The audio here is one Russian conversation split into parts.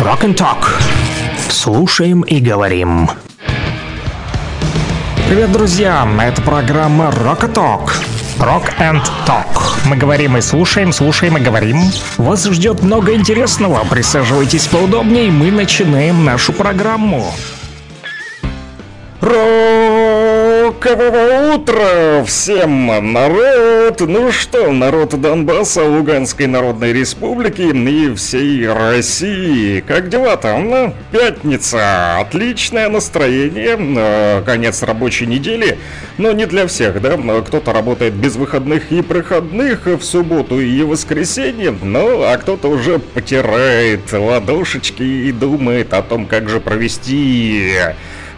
Rock and Talk. Слушаем и говорим. Привет, друзья! Это программа Rock and Talk. Rock and Talk. Мы говорим и слушаем, слушаем и говорим. Вас ждет много интересного. Присаживайтесь поудобнее, мы начинаем нашу программу. Рокового утра всем, народ! Ну что, народ Донбасса, Луганской Народной Республики и всей России. Как дела там? Ну, пятница, отличное настроение, э, конец рабочей недели, но не для всех, да? Кто-то работает без выходных и проходных в субботу и воскресенье, ну, а кто-то уже потирает ладошечки и думает о том, как же провести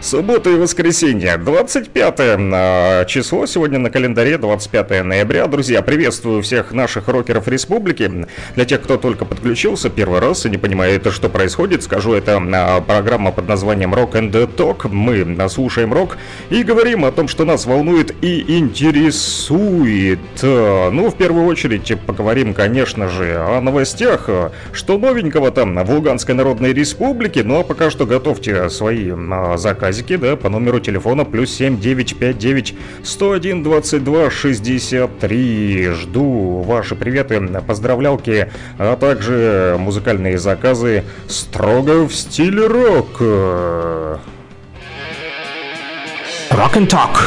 Суббота и воскресенье, 25 а, число, сегодня на календаре 25 ноября. Друзья, приветствую всех наших рокеров республики. Для тех, кто только подключился первый раз и не понимает, что происходит, скажу, это а, программа под названием Rock and Talk. Мы а, слушаем рок и говорим о том, что нас волнует и интересует. Ну, в первую очередь, поговорим, конечно же, о новостях, что новенького там в Луганской Народной Республике. Ну, а пока что готовьте свои заказы заказики, да, по номеру телефона плюс 7959 101 22 63. Жду ваши приветы, поздравлялки, а также музыкальные заказы строго в стиле рок. Rock and Talk.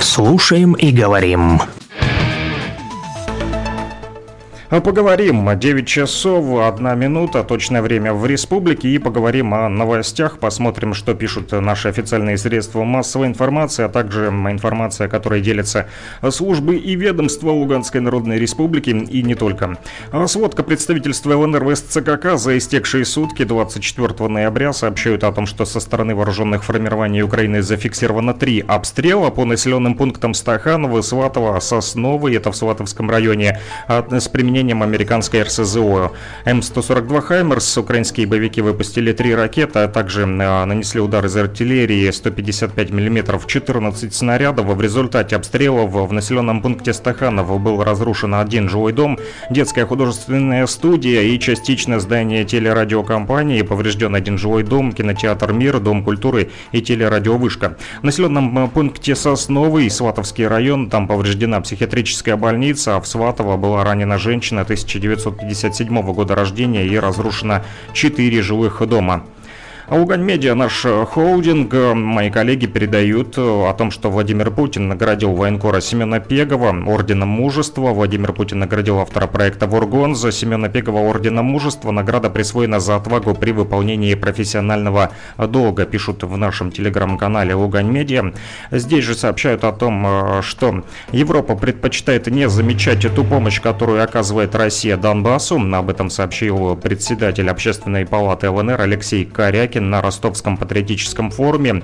Слушаем и говорим. А поговорим. 9 часов, 1 минута, точное время в республике. И поговорим о новостях. Посмотрим, что пишут наши официальные средства массовой информации, а также информация, которая делятся службы и ведомства Луганской Народной Республики и не только. Сводка представительства ЛНР в СЦКК за истекшие сутки 24 ноября сообщают о том, что со стороны вооруженных формирований Украины зафиксировано три обстрела по населенным пунктам Стаханова, Сватова, Сосновой, это в Сватовском районе, с применением применением американской РСЗО. М-142 «Хаймерс» украинские боевики выпустили три ракеты, а также а, нанесли удар из артиллерии 155 мм 14 снарядов. В результате обстрелов в населенном пункте Стаханов был разрушен один жилой дом, детская художественная студия и частично здание телерадиокомпании. Поврежден один жилой дом, кинотеатр «Мир», Дом культуры и телерадиовышка. В населенном пункте Сосновый, Сватовский район, там повреждена психиатрическая больница, а в Сватово была ранена женщина женщина 1957 года рождения и разрушено 4 жилых дома. Лугань Медиа, наш э, холдинг, э, мои коллеги передают э, о том, что Владимир Путин наградил военкора Семена Пегова орденом мужества. Владимир Путин наградил автора проекта «Воргон» за Семена Пегова орденом мужества. Награда присвоена за отвагу при выполнении профессионального долга, пишут в нашем телеграм-канале Лугань Медиа. Здесь же сообщают о том, что Европа предпочитает не замечать ту помощь, которую оказывает Россия Донбассу. Об этом сообщил председатель Общественной палаты ЛНР Алексей Корякин на Ростовском патриотическом форуме.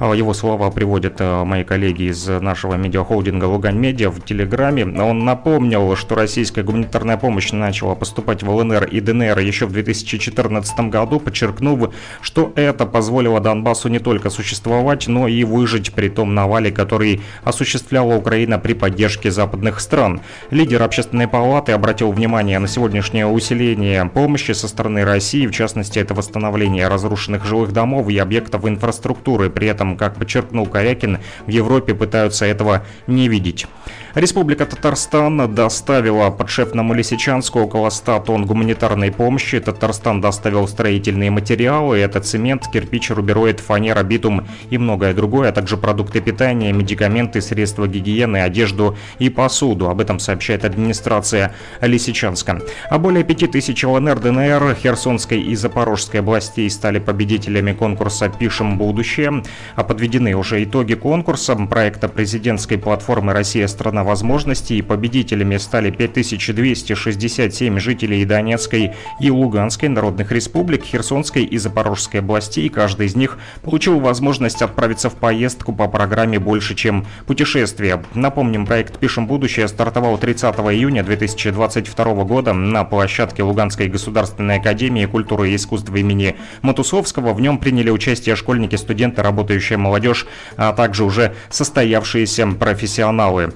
А, его слова приводят э, мои коллеги из нашего медиахолдинга Лугань Медиа в Телеграме. Он напомнил, что российская гуманитарная помощь начала поступать в ЛНР и ДНР еще в 2014 году, подчеркнув, что это позволило Донбассу не только существовать, но и выжить при том навале, который осуществляла Украина при поддержке западных стран. Лидер общественной палаты обратил внимание на сегодняшнее усиление помощи со стороны России, в частности, это восстановление разрушенных жилых домов и объектов инфраструктуры. При этом как подчеркнул Корякин, в Европе пытаются этого не видеть. Республика Татарстан доставила подшефному Лисичанску около 100 тонн гуманитарной помощи. Татарстан доставил строительные материалы, это цемент, кирпич, рубероид, фанера, битум и многое другое, а также продукты питания, медикаменты, средства гигиены, одежду и посуду. Об этом сообщает администрация Лисичанска. А более 5000 ЛНР, ДНР, Херсонской и Запорожской областей стали победителями конкурса «Пишем будущее». А подведены уже итоги конкурса проекта президентской платформы «Россия – страна возможностей» и победителями стали 5267 жителей Донецкой и Луганской народных республик, Херсонской и Запорожской областей. Каждый из них получил возможность отправиться в поездку по программе «Больше, чем путешествие». Напомним, проект «Пишем будущее» стартовал 30 июня 2022 года на площадке Луганской государственной академии культуры и искусства имени Матусовского. В нем приняли участие школьники, студенты, работающие работающая молодежь, а также уже состоявшиеся профессионалы.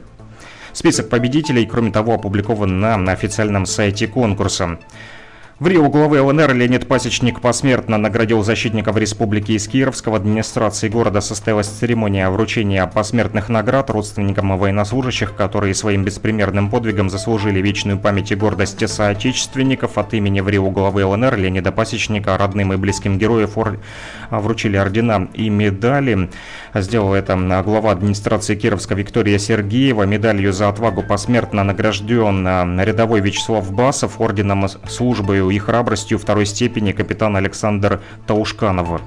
Список победителей, кроме того, опубликован на официальном сайте конкурса. В Рио главы ЛНР Леонид Пасечник посмертно наградил защитников республики из Кировского. администрации города состоялась церемония вручения посмертных наград родственникам военнослужащих, которые своим беспримерным подвигом заслужили вечную память и гордость соотечественников. От имени в Рио главы ЛНР Леонида Пасечника родным и близким героев вручили ордена и медали. Сделала это глава администрации Кировска Виктория Сергеева. Медалью за отвагу посмертно награжден рядовой Вячеслав Басов орденом службы и храбростью второй степени капитан Александр Таушканов.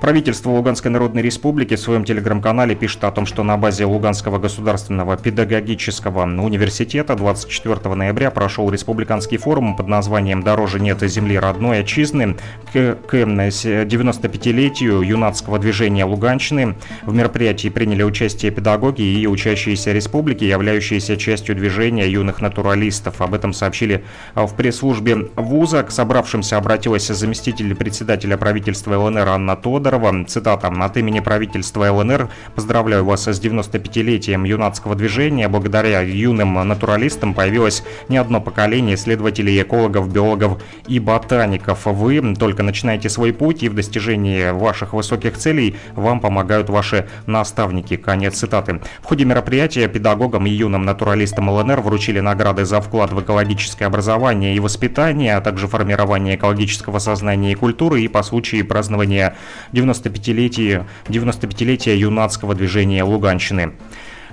Правительство Луганской Народной Республики в своем телеграм-канале пишет о том, что на базе Луганского государственного педагогического университета 24 ноября прошел республиканский форум под названием «Дороже нет земли родной отчизны» к, к 95-летию юнацкого движения Луганщины. В мероприятии приняли участие педагоги и учащиеся республики, являющиеся частью движения юных натуралистов. Об этом сообщили в пресс-службе вуза. К собравшимся обратилась заместитель председателя правительства ЛНР Анна Тодор Федорова, цитата, «От имени правительства ЛНР поздравляю вас с 95-летием юнацкого движения. Благодаря юным натуралистам появилось не одно поколение исследователей, экологов, биологов и ботаников. Вы только начинаете свой путь, и в достижении ваших высоких целей вам помогают ваши наставники». Конец цитаты. В ходе мероприятия педагогам и юным натуралистам ЛНР вручили награды за вклад в экологическое образование и воспитание, а также формирование экологического сознания и культуры и по случаю празднования 95-летия 95 юнацкого движения Луганщины.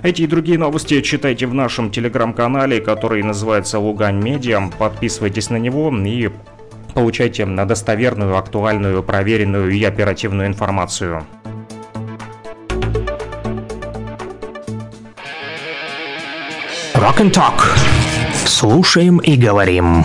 Эти и другие новости читайте в нашем телеграм-канале, который называется Лугань Медиа. Подписывайтесь на него и получайте достоверную, актуальную, проверенную и оперативную информацию. Rock and Talk. Слушаем и говорим.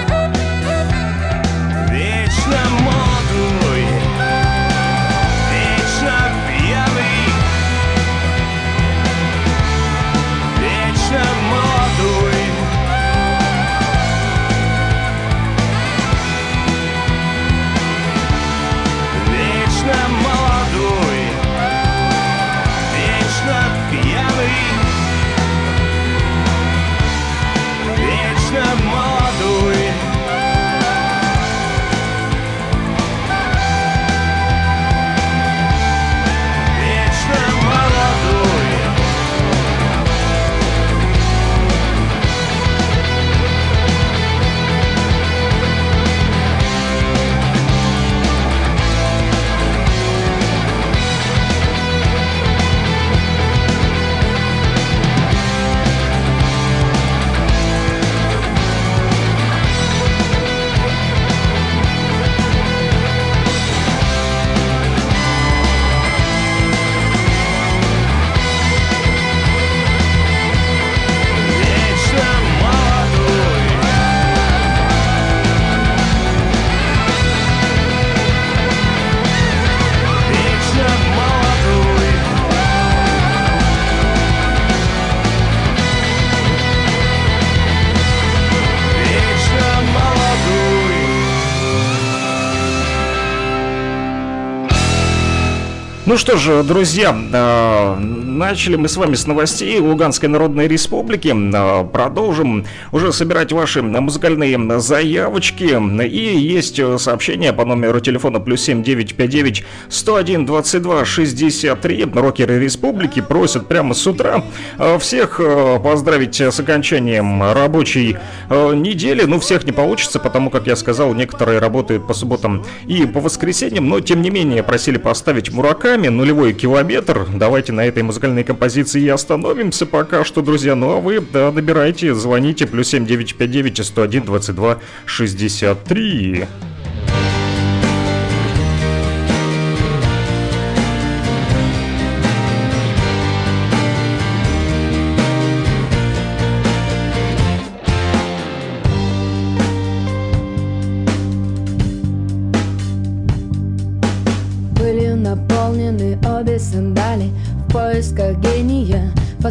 Ну что ж, друзья, э, начали мы с вами с новостей Луганской Народной Республики. Э, продолжим уже собирать ваши музыкальные заявочки. И есть сообщение по номеру телефона плюс 7959 101 22 63. Рокеры Республики просят прямо с утра э, всех поздравить с окончанием рабочей недели. Ну, всех не получится, потому как я сказал, некоторые работают по субботам и по воскресеньям, но тем не менее просили поставить Мурака руками, нулевой километр. Давайте на этой музыкальной композиции и остановимся пока что, друзья. Ну а вы, да, набирайте, звоните, плюс 7959 101 22 63.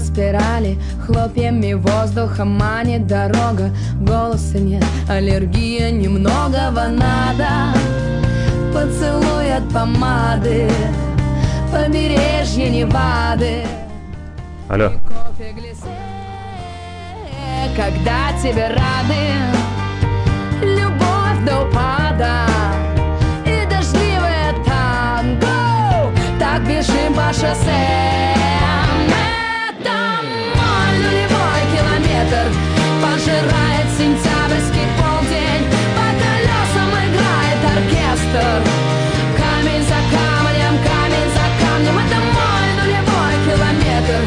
Спирали. Хлопьями воздуха манит дорога. Голоса нет, аллергия немногого надо. Поцелуй от помады Побережье Невады. Алло. Когда тебе рады. Любовь до упада И дождливое танго. Так бежим по шоссе оркестр Камень за камнем, камень за камнем. Это мой нулевой километр.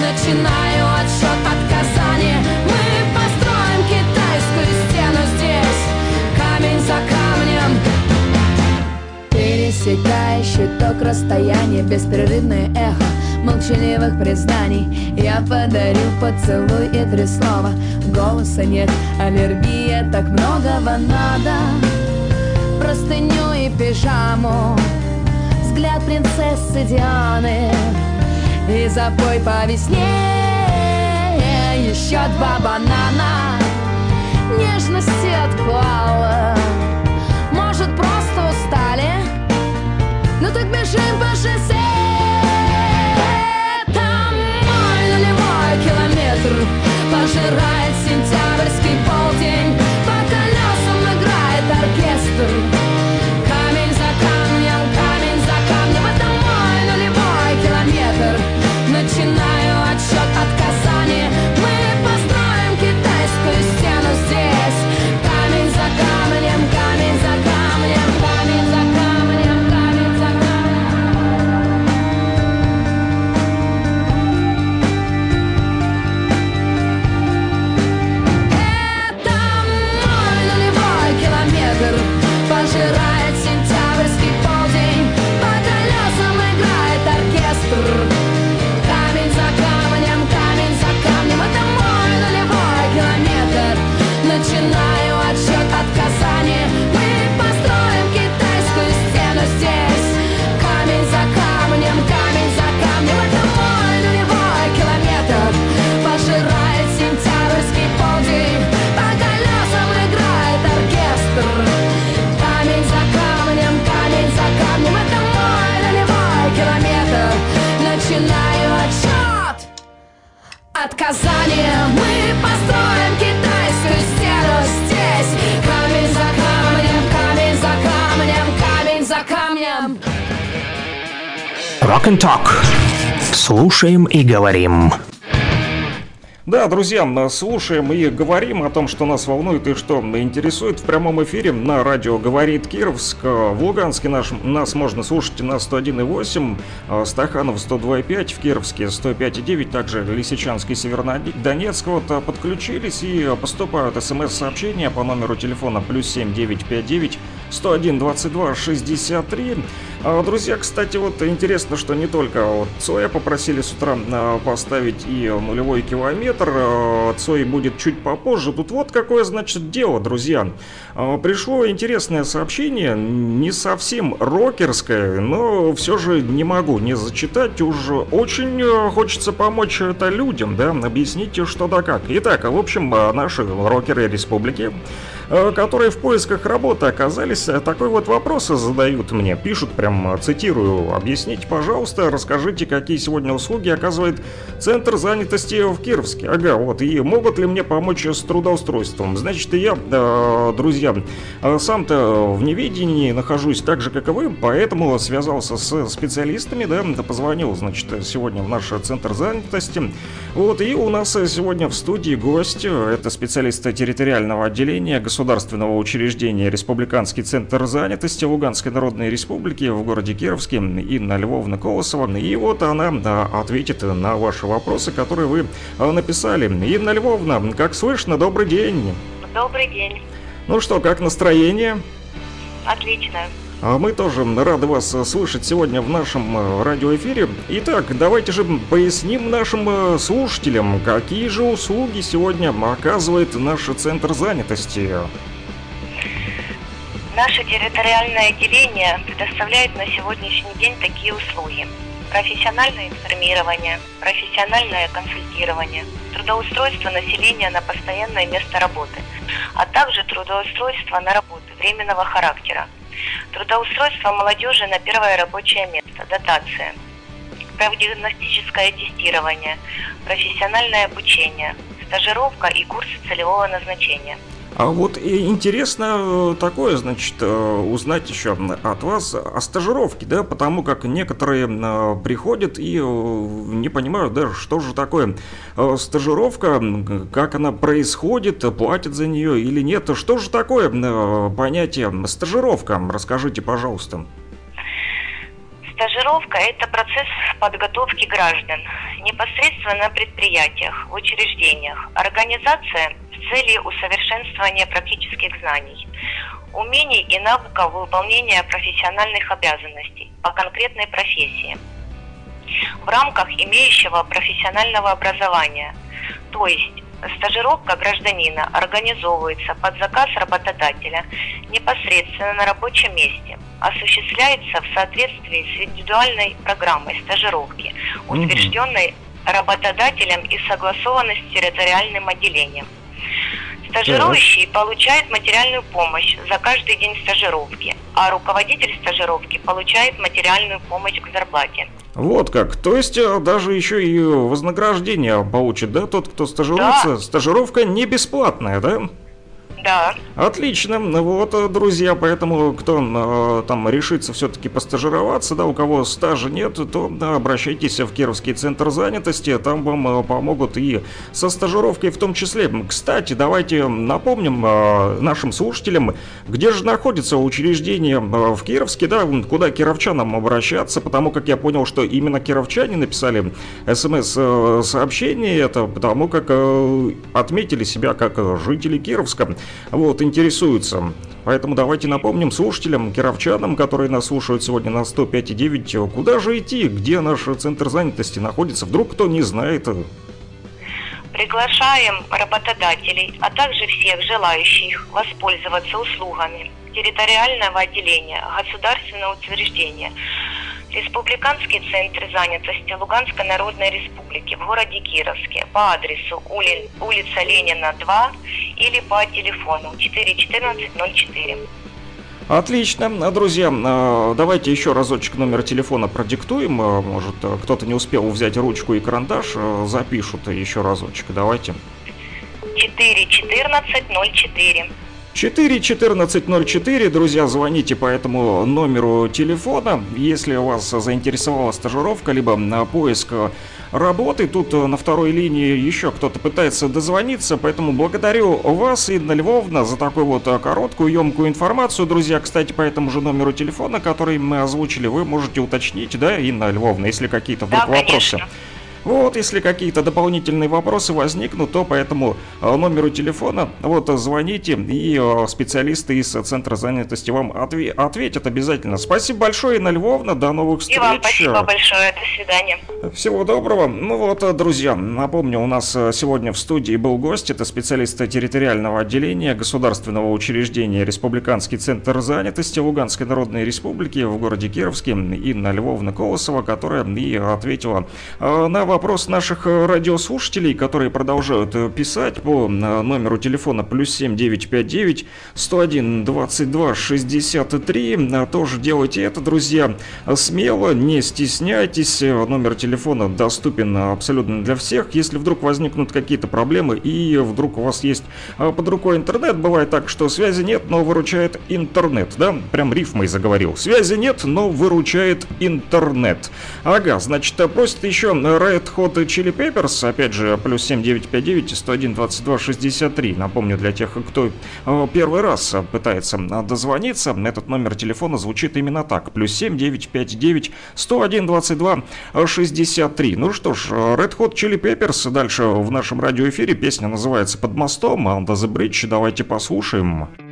Начинаю отсчет от Казани. Мы построим китайскую стену здесь. Камень за камнем. Пересекающий ток расстояние Беспрерывное эхо молчаливых признаний. Я подарю поцелуй и три слова. Голоса нет, аллергия, так многого надо Простыню и пижаму. Взгляд принцессы Дианы. И запой по весне. Еще два банана. Нежности отклала. Может, просто устали? Ну так бежим по шоссе. Ветер Пожирает Казани Мы построим китайскую стену здесь Камень за камнем, камень за камнем Камень за камнем Rock and Talk. Слушаем и говорим. Да, друзья, слушаем и говорим о том, что нас волнует и что интересует в прямом эфире на радио «Говорит Кировск». В Луганске наш, нас можно слушать на 101,8, а Стаханов 102,5, в Кировске 105,9, также Лисичанский, Северодонецк. Вот а, подключились и поступают смс-сообщения по номеру телефона плюс 7959 101 22 63. А, Друзья, кстати, вот интересно, что не только вот Цоя попросили с утра а, поставить и нулевой километр, а, Цой будет чуть попозже. Тут вот какое, значит, дело, друзья. А, Пришло интересное сообщение, не совсем рокерское, но все же не могу не зачитать, уж очень хочется помочь это людям, да, объясните что да как. Итак, в общем, наши рокеры республики которые в поисках работы оказались, э, такой вот вопрос задают мне. Пишут, прям цитирую, объясните, пожалуйста, расскажите, какие сегодня услуги оказывает Центр занятости в Кировске. Ага, вот, и могут ли мне помочь с трудоустройством? Значит, я, друзья, сам-то в неведении нахожусь так же, как и вы, поэтому связался с специалистами, да, позвонил, значит, сегодня в наш Центр занятости. Вот, и у нас сегодня в студии гость, это специалист территориального отделения государственного учреждения Республиканский центр занятости Луганской Народной Республики в городе Кировске Инна Львовна Колосова. И вот она да, ответит на ваши вопросы, которые вы а, написали. Инна Львовна, как слышно, добрый день. Добрый день. Ну что, как настроение? Отлично. А мы тоже рады вас слышать сегодня в нашем э, радиоэфире. Итак, давайте же поясним нашим э, слушателям, какие же услуги сегодня оказывает наш центр занятости. Наше территориальное отделение предоставляет на сегодняшний день такие услуги. Профессиональное информирование, профессиональное консультирование, трудоустройство населения на постоянное место работы, а также трудоустройство на работу временного характера – Трудоустройство молодежи на первое рабочее место, дотация, правдиагностическое тестирование, профессиональное обучение, стажировка и курсы целевого назначения – а вот интересно э, такое, значит, э, узнать еще от вас о стажировке, да, потому как некоторые э, приходят и не понимают, да, что же такое стажировка, как она происходит, платят за нее или нет, что же такое понятие стажировка, расскажите, пожалуйста. Стажировка – это процесс подготовки граждан непосредственно на предприятиях, в учреждениях. Организация с целью усовершенствования практических знаний, умений и навыков выполнения профессиональных обязанностей по конкретной профессии в рамках имеющего профессионального образования, то есть Стажировка гражданина организовывается под заказ работодателя непосредственно на рабочем месте, осуществляется в соответствии с индивидуальной программой стажировки, утвержденной работодателем и согласованной с территориальным отделением. Стажирующий получает материальную помощь за каждый день стажировки, а руководитель стажировки получает материальную помощь к зарплате. Вот как. То есть э, даже еще и вознаграждение получит, да, тот, кто стажируется. Да. Стажировка не бесплатная, да? Да. Отлично. Вот, э, друзья, поэтому кто э, там решится все-таки постажироваться, да, у кого стажа нет, то да, обращайтесь в Кировский центр занятости, там вам э, помогут и со стажировкой в том числе. Кстати, давайте напомним нашим слушателям, где же находится учреждение в Кировске, да, куда кировчанам обращаться, потому как я понял, что именно кировчане написали смс-сообщение, это потому как отметили себя как жители Кировска вот, интересуются. Поэтому давайте напомним слушателям, кировчанам, которые нас слушают сегодня на 105,9, куда же идти, где наш центр занятости находится, вдруг кто не знает. Приглашаем работодателей, а также всех желающих воспользоваться услугами территориального отделения государственного учреждения Республиканский центр занятости Луганской Народной Республики в городе Кировске по адресу ули, улица Ленина 2 или по телефону 41404. Отлично. Друзья, а, давайте еще разочек номер телефона продиктуем. А, может, кто-то не успел взять ручку и карандаш, а, запишут еще разочек. Давайте. 41404. 41404, друзья, звоните по этому номеру телефона, если вас заинтересовала стажировка, либо на поиск работы. Тут на второй линии еще кто-то пытается дозвониться, поэтому благодарю вас, Инна Львовна, за такую вот короткую, емкую информацию. Друзья, кстати, по этому же номеру телефона, который мы озвучили, вы можете уточнить, да, Инна Львовна, если какие-то вдруг да, вопросы. Конечно. Вот, если какие-то дополнительные вопросы возникнут, то по этому э, номеру телефона вот звоните, и э, специалисты из Центра занятости вам отве- ответят обязательно. Спасибо большое, Инна Львовна, до новых встреч. И вам спасибо большое, до свидания. Всего доброго. Ну вот, э, друзья, напомню, у нас сегодня в студии был гость, это специалист территориального отделения государственного учреждения Республиканский Центр занятости Луганской Народной Республики в городе Кировске Инна Львовна Колосова, которая и ответила на вопрос наших э, радиослушателей, которые продолжают э, писать по номеру телефона плюс 7959 101 22 63. Тоже делайте это, друзья, смело, не стесняйтесь. Номер телефона доступен абсолютно для всех. Если вдруг возникнут какие-то проблемы и вдруг у вас есть под рукой интернет, бывает так, что связи нет, но выручает интернет, да? Прям рифмой заговорил. Связи нет, но выручает интернет. Ага, значит, просит еще Red Hot Chili Peppers, опять же, плюс 7959 101 22 63. Напомню, для тех, кто э, первый раз пытается дозвониться, этот номер телефона звучит именно так. Плюс 7959 101 22 63. Ну что ж, Red Hot Chili Peppers дальше в нашем радиоэфире. Песня называется «Под мостом», Under the Bridge. Давайте послушаем. Rock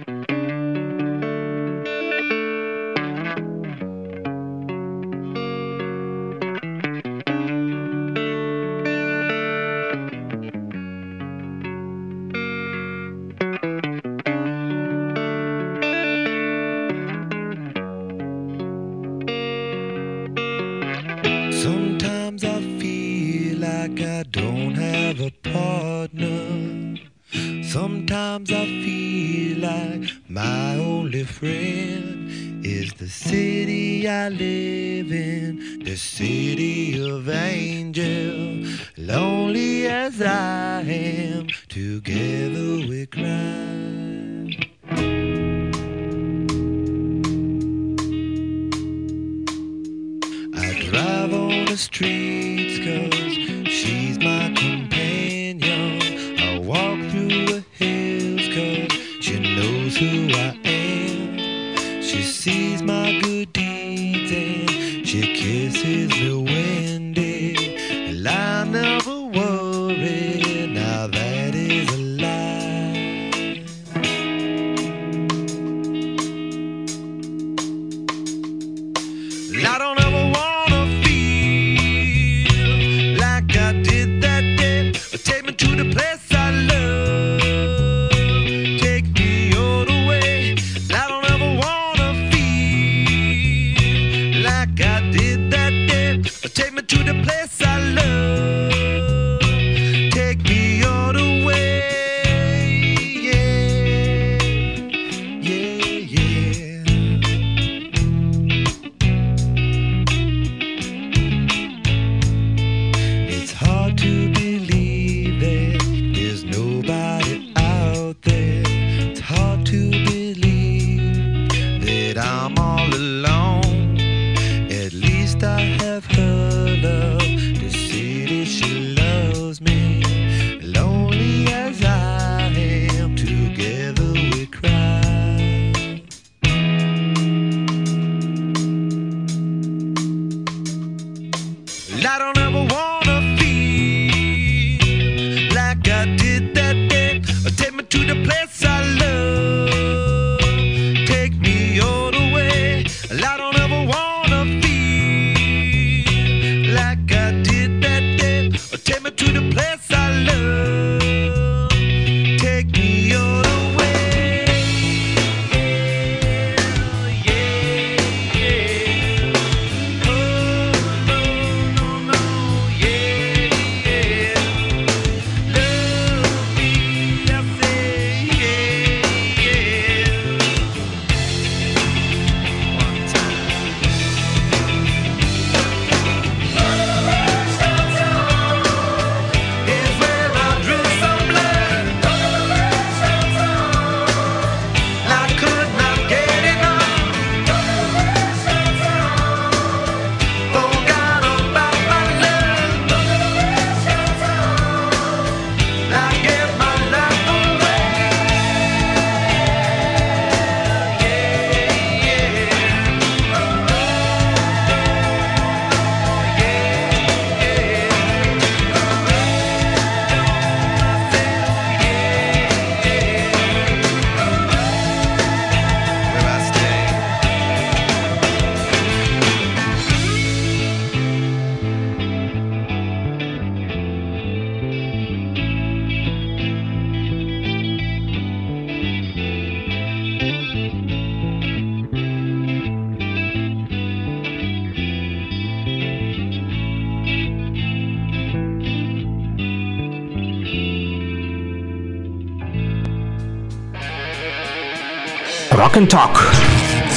and Talk.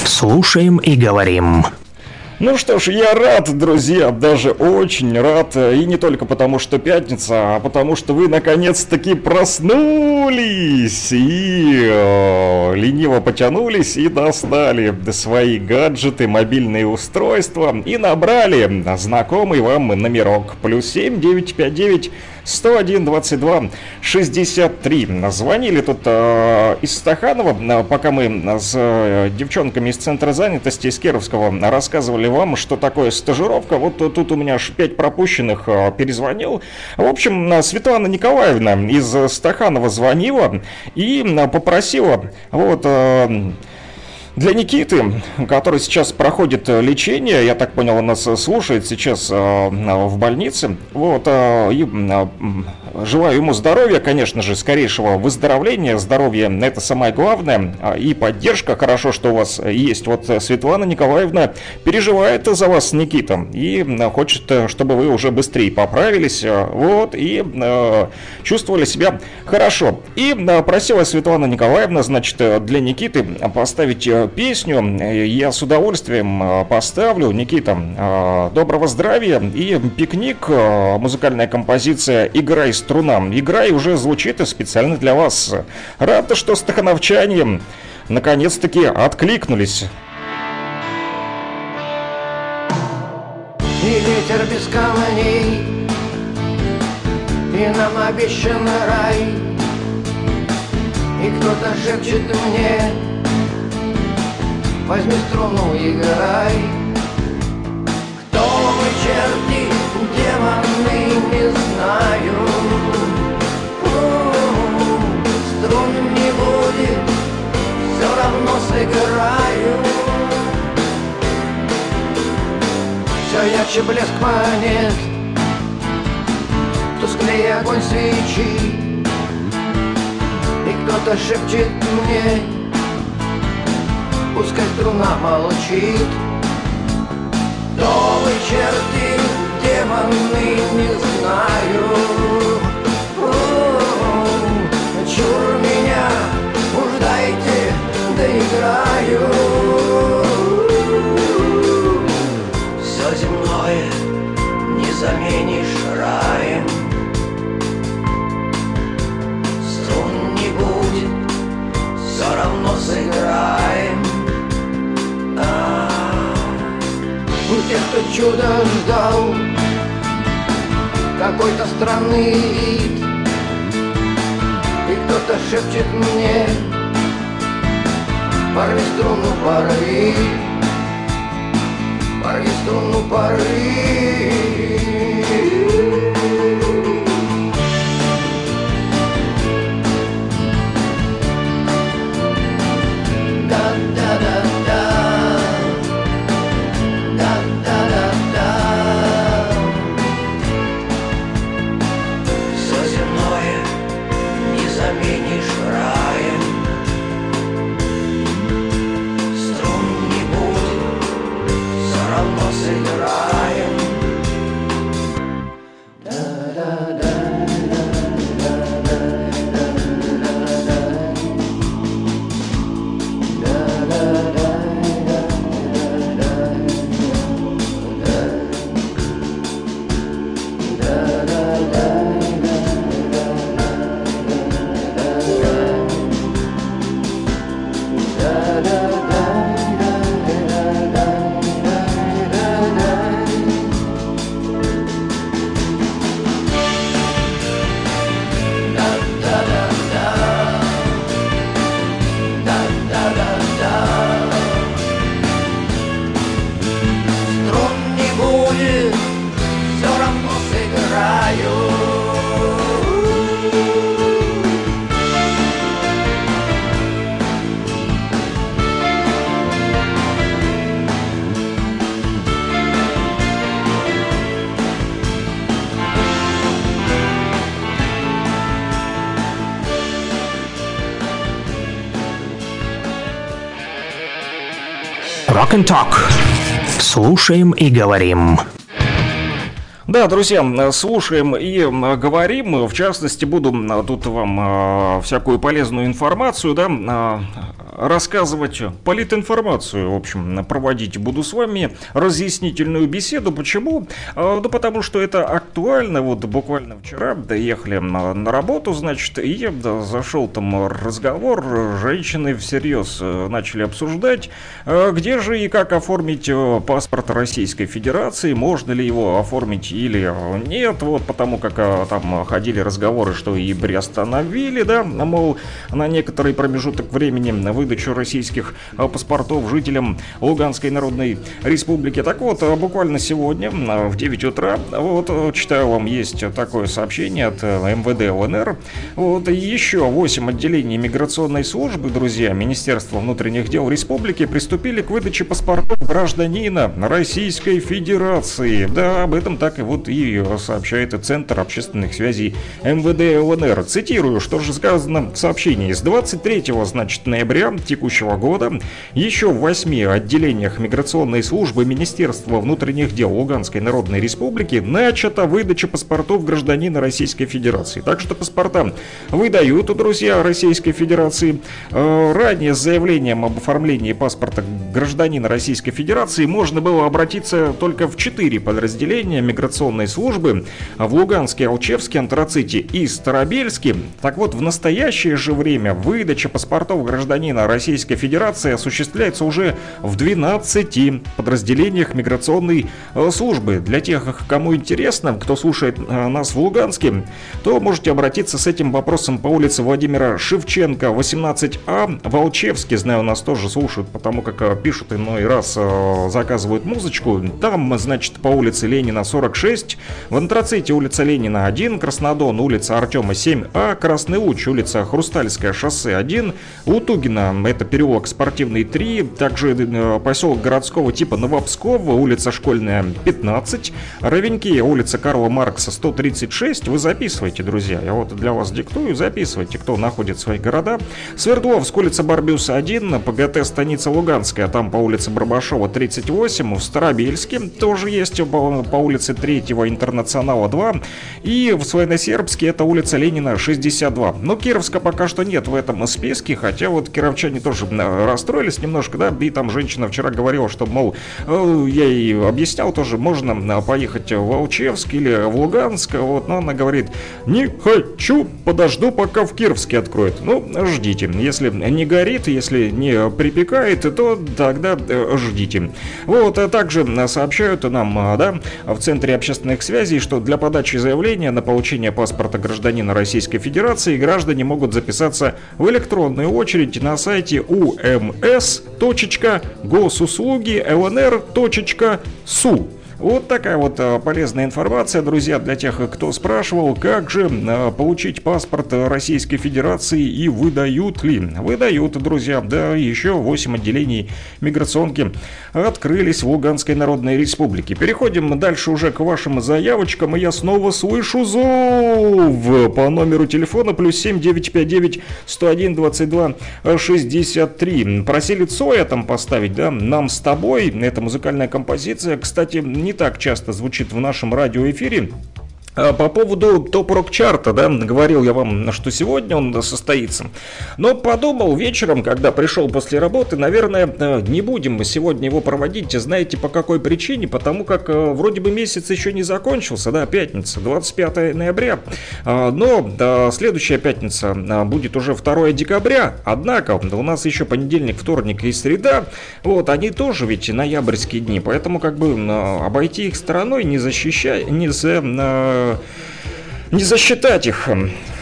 Слушаем и говорим. Ну что ж, я рад, друзья, даже очень рад. И не только потому, что пятница, а потому, что вы наконец-таки проснулись и э, лениво потянулись и достали свои гаджеты, мобильные устройства и набрали знакомый вам номерок. Плюс семь девять пять девять 101 22 63. Звонили тут э, из Стаханова, пока мы с э, девчонками из Центра занятости из Кировского рассказывали вам, что такое стажировка. Вот тут у меня аж 5 пропущенных э, перезвонил. В общем, э, Светлана Николаевна из Стаханова звонила и э, попросила вот... Для Никиты, который сейчас проходит э, лечение, я так понял, он нас э, слушает сейчас э, в больнице, вот, и желаю ему здоровья, конечно же, скорейшего выздоровления, здоровья это самое главное, а, и поддержка, хорошо, что у вас есть. Вот Светлана Николаевна переживает за вас, Никита, и хочет, чтобы вы уже быстрее поправились, вот, и чувствовали себя хорошо. И просила Светлана Николаевна, значит, для Никиты поставить песню я с удовольствием э, поставлю. Никита, э, доброго здравия и пикник, э, музыкальная композиция «Играй струна». «Играй» уже звучит и специально для вас. Рад, что стахановчане наконец-таки откликнулись. И ветер без камней, и нам обещан рай, и кто-то шепчет мне, Возьми струну, играй. Кто мы, черти, демоны, не знаю. Струн не будет, все равно сыграю. Все ярче блеск монет Тусклее огонь свечи. И кто-то шепчет мне пускай струна молчит. Новые черты, демоны, не знаю тех, кто чудо ждал Какой-то странный вид. И кто-то шепчет мне Порви струну, порви Порви струну, порви Слушаем и говорим. Да, друзья, слушаем и говорим. В частности, буду тут вам всякую полезную информацию да, рассказывать политинформацию, в общем, проводить буду с вами разъяснительную беседу. Почему? А, да потому что это актуально. Вот буквально вчера доехали на, на работу, значит, и я да, зашел там разговор, женщины всерьез э, начали обсуждать, э, где же и как оформить э, паспорт Российской Федерации, можно ли его оформить или нет, вот потому как там ходили разговоры, что и приостановили, да, мол, на некоторый промежуток времени выдачу российских паспортов жителям Луганской Народной Республики. Так вот, буквально сегодня в 9 утра, вот, читаю вам, есть такое сообщение от МВД ЛНР, вот, еще 8 отделений миграционной службы, друзья, Министерства внутренних дел республики приступили к выдаче паспортов гражданина Российской Федерации. Да, об этом так и вот и сообщает Центр общественных связей МВД ЛНР. Цитирую, что же сказано в сообщении. С 23 значит, ноября текущего года еще в восьми отделениях миграционной службы Министерства внутренних дел Луганской Народной Республики начата выдача паспортов гражданина Российской Федерации. Так что паспорта выдают, друзья, Российской Федерации. Э, ранее с заявлением об оформлении паспорта гражданина Российской Федерации можно было обратиться только в четыре подразделения миграционной службы в Луганске, Алчевске, Антраците и Старобельске. Так вот, в настоящее же время выдача паспортов гражданина Российской Федерации осуществляется уже в 12 подразделениях миграционной э, службы. Для тех, кому интересно, кто слушает э, нас в Луганске, то можете обратиться с этим вопросом по улице Владимира Шевченко, 18А. В Алчевске, знаю, нас тоже слушают, потому как э, пишут иной раз, заказывают музычку. Там, значит, по улице Ленина 46, в Антраците улица Ленина 1, Краснодон улица Артема 7А, Красный Луч улица Хрустальская шоссе 1, Утугина это переулок Спортивный 3, также поселок городского типа Новопскова, улица Школьная 15, Ровеньки, улица Карла Маркса 136. Вы записывайте, друзья. Я вот для вас диктую, записывайте, кто находит свои города. Свердловск, улица Барбюса 1, ПГТ станица Луганская, там по улице Барбашова 38, в Старобельске тоже есть по, улице 3 Интернационала 2, и в Свойносербске это улица Ленина 62. Но Кировска пока что нет в этом списке, хотя вот кировчане тоже расстроились немножко, да, и там женщина вчера говорила, что, мол, э, я ей объяснял тоже, можно э, поехать в Волчевск или в Луганск, вот, но она говорит, не хочу, подожду, пока в Кировске откроют. Ну, ждите. Если не горит, если не припекает, то тогда э, ждите. Вот, а также сообщают нам, да, в Центре общественных связей, что для подачи заявления на получение паспорта гражданина Российской Федерации граждане могут записаться в электронную очередь на сайте ums.госуслуги lnr.su. Вот такая вот а, полезная информация, друзья, для тех, кто спрашивал, как же а, получить паспорт Российской Федерации и выдают ли. Выдают, друзья, да, еще 8 отделений миграционки открылись в Луганской Народной Республике. Переходим дальше уже к вашим заявочкам, и я снова слышу зов по номеру телефона плюс 7 959 101 22 63. Просили Цоя там поставить, да, нам с тобой. Это музыкальная композиция, кстати, не не так часто звучит в нашем радиоэфире. А, по поводу топ-рок чарта, да, говорил я вам, что сегодня он состоится. Но подумал вечером, когда пришел после работы, наверное, э, не будем мы сегодня его проводить. Знаете, по какой причине? Потому как э, вроде бы месяц еще не закончился, да, пятница, 25 ноября. А, но да, следующая пятница а, будет уже 2 декабря. Однако у нас еще понедельник, вторник и среда. Вот, они тоже ведь ноябрьские дни. Поэтому как бы обойти их стороной, не защищать, не за не засчитать их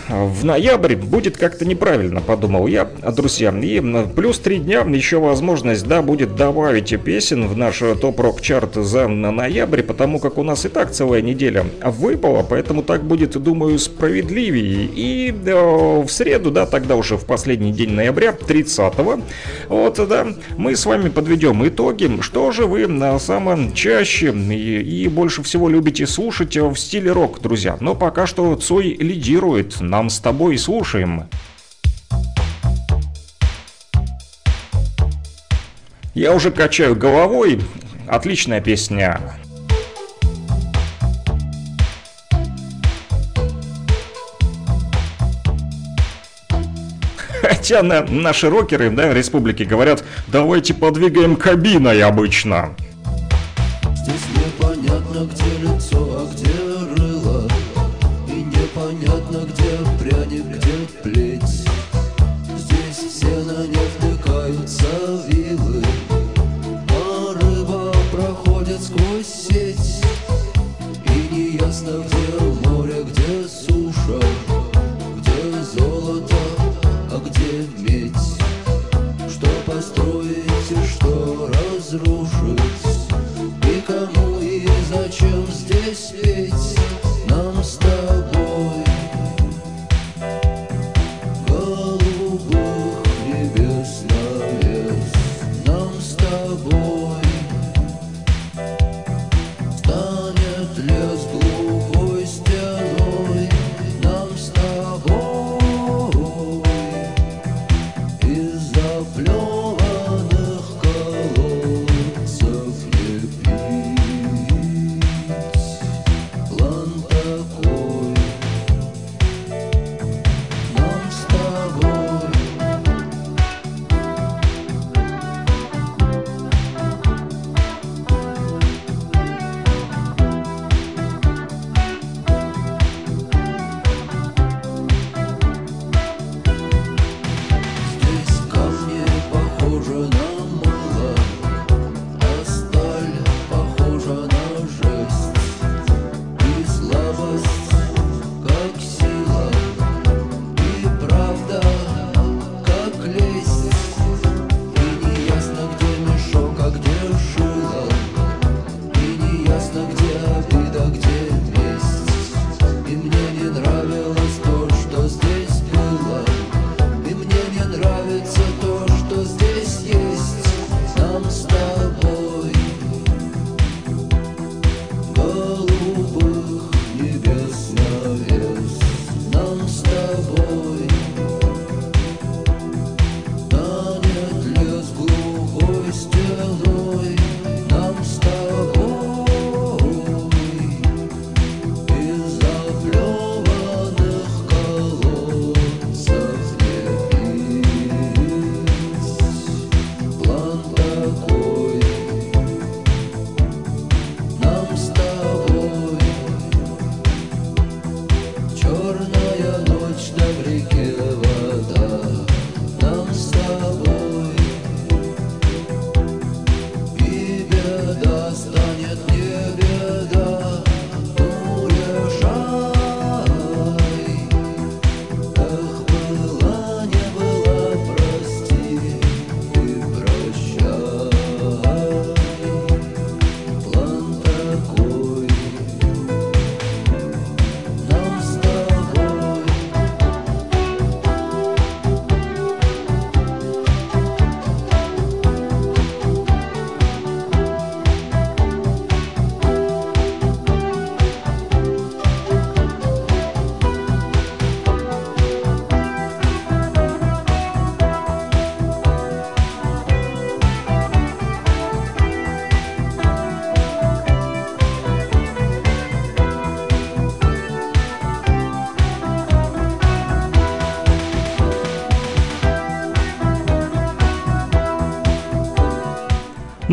в ноябре будет как-то неправильно, подумал я, друзья. И плюс три дня еще возможность, да, будет добавить песен в наш топ-рок чарт за ноябрь, потому как у нас и так целая неделя выпала, поэтому так будет, думаю, справедливее. И э, в среду, да, тогда уже в последний день ноября, 30-го, вот, да, мы с вами подведем итоги, что же вы на самом чаще и, и больше всего любите слушать в стиле рок, друзья. Но пока что Цой лидирует на нам с тобой слушаем. Я уже качаю головой. Отличная песня. Хотя на, наши рокеры, да, республики говорят, давайте подвигаем кабиной обычно.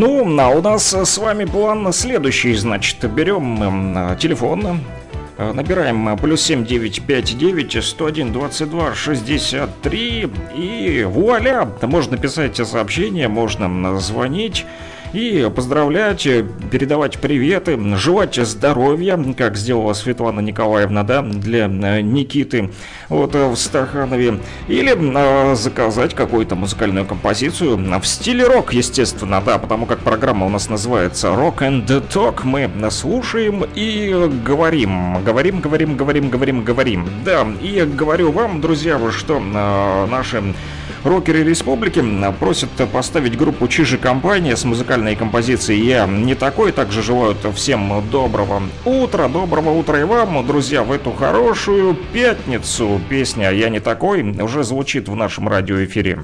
Ну, а у нас с вами план следующий, значит, берем м, телефон, э, набираем э, плюс 7959 101 22 63 и вуаля, можно писать сообщения, можно звонить и поздравлять, э, передавать приветы, желать здоровья, как сделала Светлана Николаевна, да, для э, Никиты вот э, в Стаханове, или э, заказать какую-то музыкальную композицию в стиле рок, естественно, да, потому как программа у нас называется Rock and Talk, мы слушаем и говорим, говорим, говорим, говорим, говорим, говорим, да, и говорю вам, друзья, что э, наши Рокеры Республики просят поставить группу Чижи Компания с музыкальной композицией «Я не такой». Также желают всем доброго утра, доброго утра и вам, друзья, в эту хорошую пятницу. Песня «Я не такой» уже звучит в нашем радиоэфире.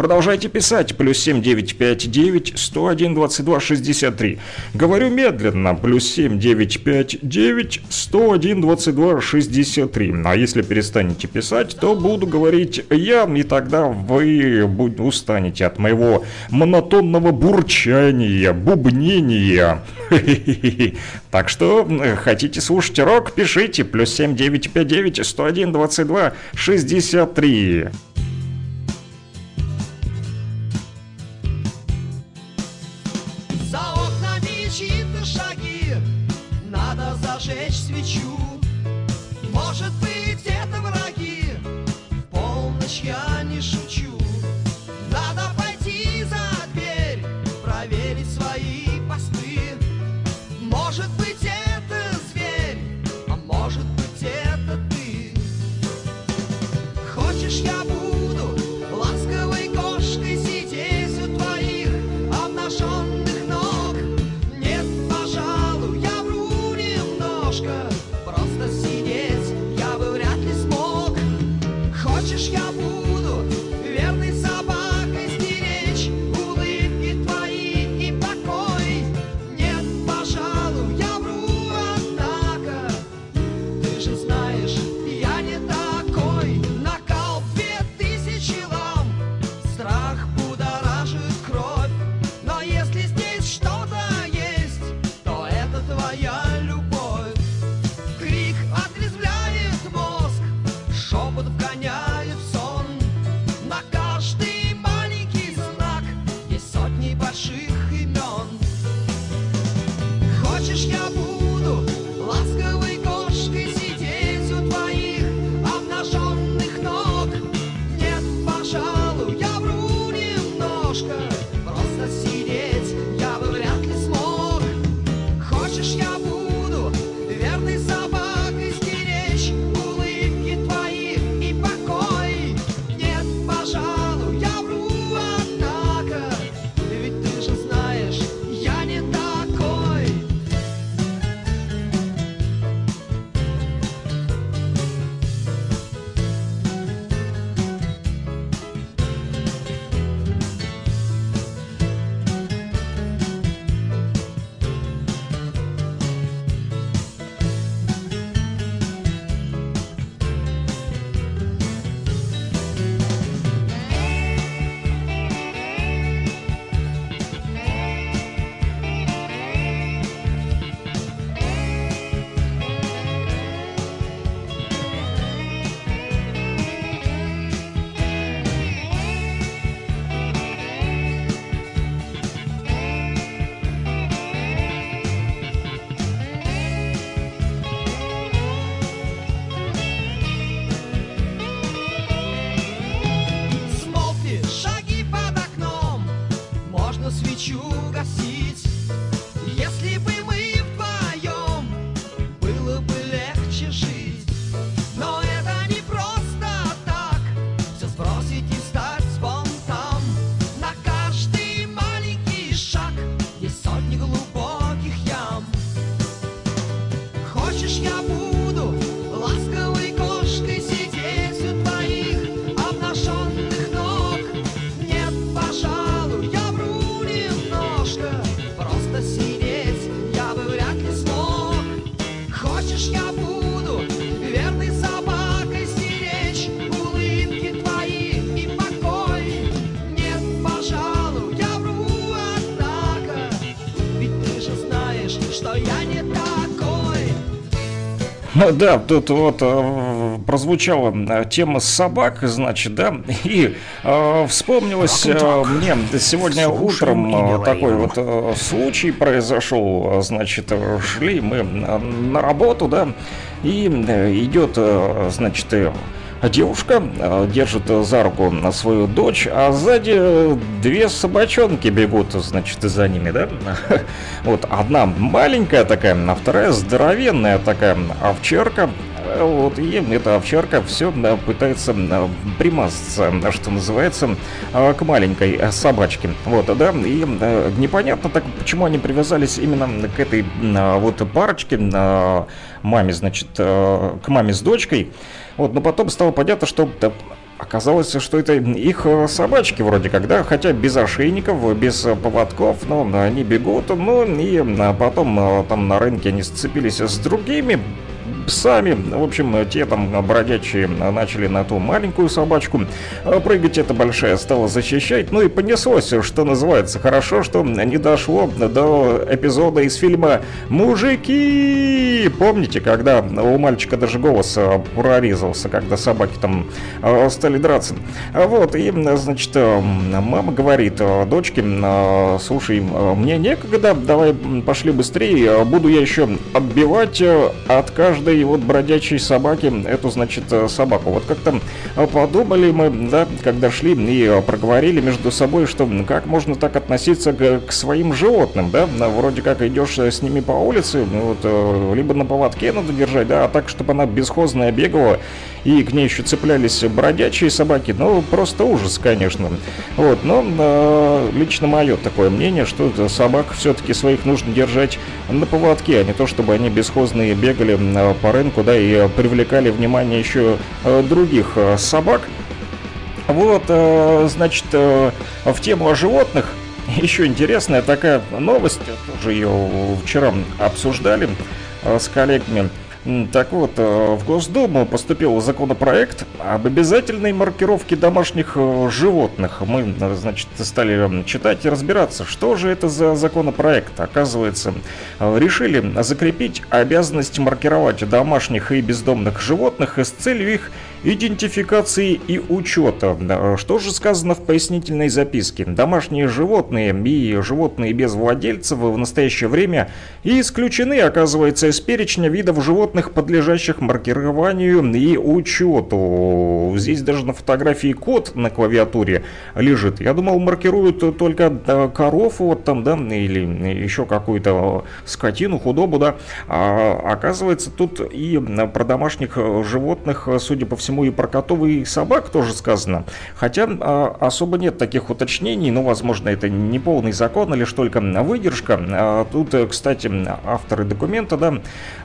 Продолжайте писать. Плюс 7959 101 22 63. Говорю медленно. Плюс 7959 101 22 63. А если перестанете писать, то буду говорить я, и тогда вы устанете от моего монотонного бурчания, бубнения. Так что хотите слушать рок, пишите. Плюс 7959 101 22 63. Я не шучу Да, тут вот э, прозвучала э, тема собак, значит, да, и э, вспомнилось э, мне сегодня Слушаем утром такой вот э, случай произошел, значит, шли мы на работу, да, и идет, значит, девушка э, держит за руку на свою дочь, а сзади э, две собачонки бегут, значит, за ними, да? Вот одна маленькая такая, а вторая здоровенная такая овчарка. Э, Вот, и эта овчарка все пытается примазаться, что называется, к маленькой собачке. Вот, да, и непонятно так, почему они привязались именно к этой вот парочке, маме, значит, к маме с дочкой. Вот, но потом стало понятно, что да, Оказалось, что это их э, собачки вроде как, да, хотя без ошейников, без э, поводков, но они бегут, ну и э, потом э, там на рынке они сцепились с другими псами. В общем, те там бродячие начали на ту маленькую собачку э, прыгать. Эта большая стала защищать. Ну и понеслось, что называется. Хорошо, что не дошло до эпизода из фильма «Мужики». Помните, когда у мальчика даже голос э, прорезался, когда собаки там э, стали драться. Вот, и, значит, мама говорит дочке, слушай, мне некогда, давай пошли быстрее, буду я еще отбивать э, от каждой вот бродячей собаки эту, значит, э, собаку. Вот как-то э, подумали мы, да, когда шли и э, проговорили между собой, что как можно так относиться к, к своим животным, да, Ну, вроде как идешь с ними по улице, вот, либо на поводке надо держать, да, а так, чтобы она бесхозная бегала, и к ней еще цеплялись бродячие собаки, ну, просто ужас, конечно. Вот, но э, лично мое такое мнение, что собак все-таки своих нужно держать на поводке, а не то, чтобы они бесхозные бегали по рынку, да, и привлекали внимание еще э, других э, собак. Вот, э, значит, в тему животных еще интересная такая новость, тоже ее вчера обсуждали с коллегами. Так вот, э, в Госдуму поступил законопроект об обязательной маркировке домашних э, животных. Мы, э, значит, стали читать и разбираться, что же это за законопроект. Оказывается, решили закрепить обязанность маркировать домашних и бездомных животных с целью их идентификации и учета. Что же сказано в пояснительной записке? Домашние животные и животные без владельцев в настоящее время исключены, оказывается, из перечня видов животных, подлежащих маркированию и учету. Здесь даже на фотографии код на клавиатуре лежит. Я думал, маркируют только коров, вот там, да, или еще какую-то скотину, худобу, да. А оказывается, тут и про домашних животных, судя по всему, и про котов и собак тоже сказано. Хотя а, особо нет таких уточнений, но, возможно, это не полный закон или лишь только выдержка. А, Тут, кстати, авторы документа, да,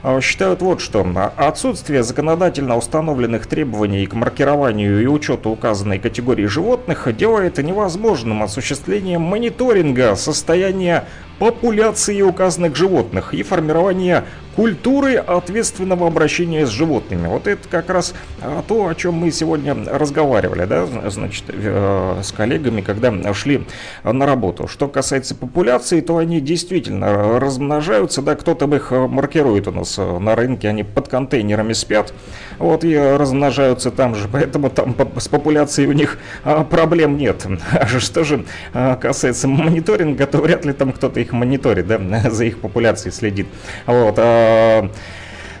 а, считают вот что. Отсутствие законодательно установленных требований к маркированию и учету указанной категории животных делает невозможным осуществление мониторинга состояния популяции указанных животных и формирования культуры ответственного обращения с животными. Вот это как раз а, то, о чем мы сегодня разговаривали, да, значит, э, с коллегами, когда шли на работу. Что касается популяции, то они действительно размножаются, да, кто-то их маркирует у нас на рынке, они под контейнерами спят, вот, и размножаются там же, поэтому там с популяцией у них а, проблем нет. А что же касается мониторинга, то вряд ли там кто-то их мониторит, да, за их популяцией следит. Вот,